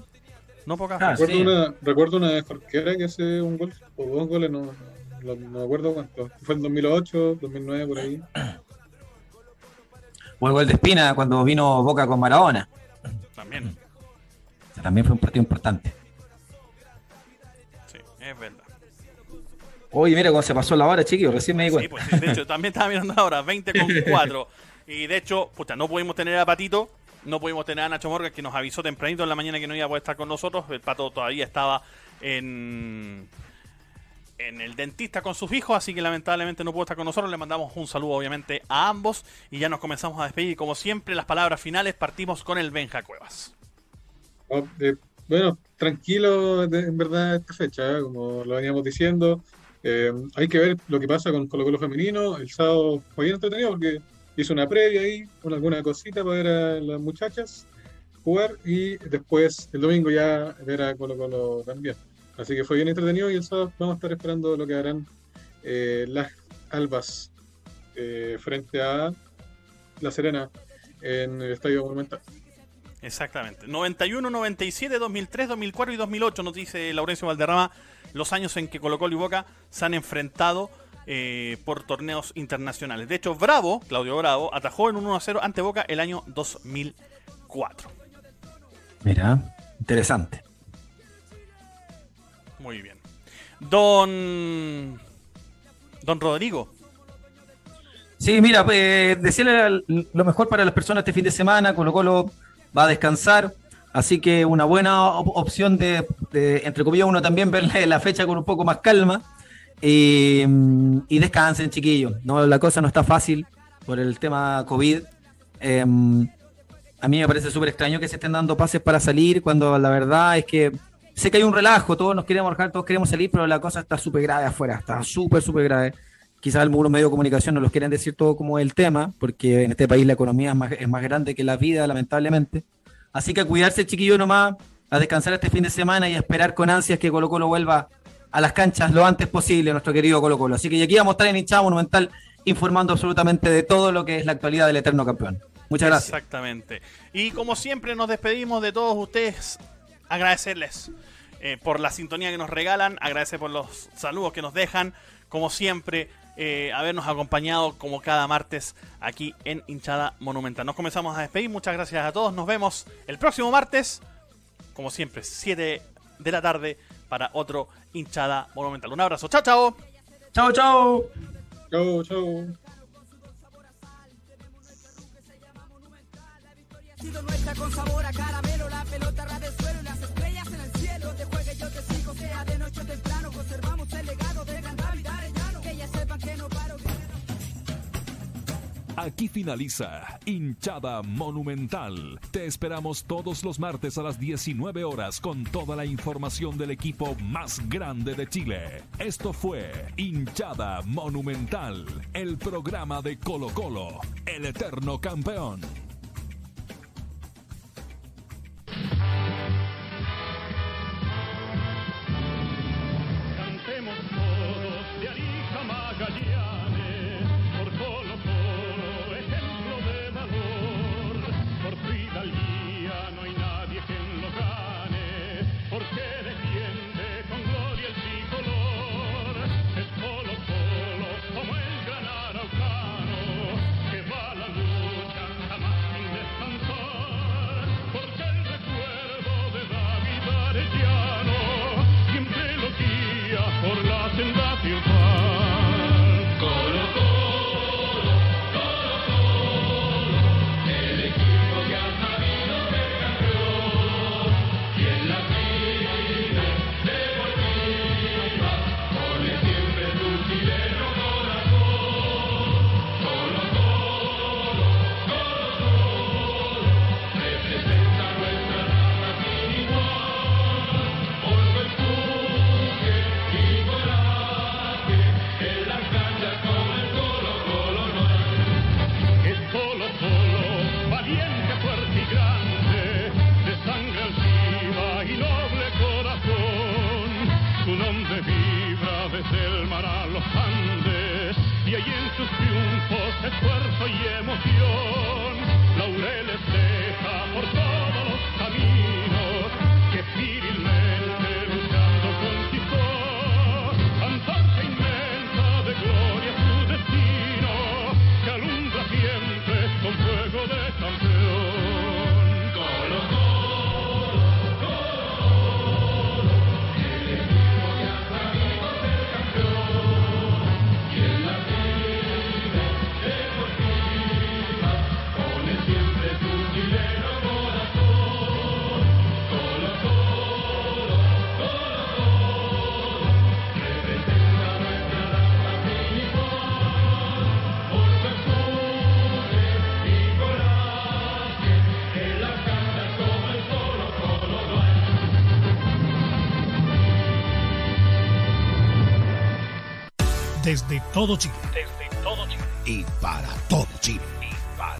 No pocas ah, Recuerdo, una, recuerdo una que hace un gol, o dos goles, no, no, me acuerdo cuánto. Fue en 2008, 2009, por ahí. O el gol de Espina cuando vino Boca con Maradona. También. también fue un partido importante. Sí, es verdad. Oye, mira cómo se pasó la hora, chiquillo, recién me di cuenta. Sí, pues, de hecho, también estaba mirando ahora, 20 con 4. Y de hecho, puta, no pudimos tener a Patito no pudimos tener a Nacho Morgan, que nos avisó tempranito en la mañana que no iba a poder estar con nosotros. El pato todavía estaba en, en el dentista con sus hijos, así que lamentablemente no pudo estar con nosotros. Le mandamos un saludo, obviamente, a ambos. Y ya nos comenzamos a despedir. Como siempre, las palabras finales partimos con el Benja Cuevas. Oh, eh, bueno, tranquilo en verdad esta fecha, ¿eh? como lo veníamos diciendo. Eh, hay que ver lo que pasa con Colo Colo Femenino. El sábado fue bien entretenido porque hizo una previa ahí, con alguna cosita para ver a las muchachas jugar y después el domingo ya ver a Colo Colo también. Así que fue bien entretenido y el sábado vamos a estar esperando lo que harán eh, las albas eh, frente a La Serena en el Estadio Monumental. Exactamente. 91, 97, 2003, 2004 y 2008 nos dice Laurencio Valderrama los años en que Colo Colo y Boca se han enfrentado eh, por torneos internacionales. De hecho, Bravo, Claudio Bravo, atajó en un 1-0 ante Boca el año 2004. Mira, interesante. Muy bien. Don. Don Rodrigo. Sí, mira, pues, decirle lo mejor para las personas este fin de semana. Colo Colo va a descansar. Así que una buena opción de, entre comillas, uno también verle la fecha con un poco más calma. Y, descansen, chiquillos. No, la cosa no está fácil por el tema COVID. Em, a mí me parece súper extraño que se estén dando pases para salir cuando la verdad es que sé que hay un relajo, todos nos queremos bajar, todos queremos salir, pero la cosa está súper grave afuera, está súper, súper grave. Quizás algunos medios de comunicación no los quieren decir todo como el tema, porque en este país la economía es más grande que la vida, lamentablemente. Así que a cuidarse, chiquillo, nomás, a descansar este fin de semana y a esperar con ansias que Colo Colo vuelva a las canchas lo antes posible, nuestro querido Colo Colo. Así que aquí vamos a estar en hinchada monumental informando absolutamente de todo lo que es la actualidad del eterno campeón. Muchas gracias. Exactamente. Y como siempre nos despedimos de todos ustedes, agradecerles eh, por la sintonía que nos regalan, agradecer por los saludos que nos dejan, como siempre, eh, habernos acompañado como cada martes aquí en Hinchada Monumental. Nos comenzamos a despedir, muchas gracias a todos, nos vemos el próximo martes, como siempre, 7 de la tarde para otro Hinchada Monumental. Un abrazo, chao, chao. Chao, chao. Chau. sido nuestra con sabor a caramelo, Aquí finaliza Hinchada Monumental. Te esperamos todos los martes a las 19 horas con toda la información del equipo más grande de Chile. Esto fue Hinchada Monumental, el programa de Colo Colo, el eterno campeón. Desde todo Chile. Desde todo Chile. Y para todo.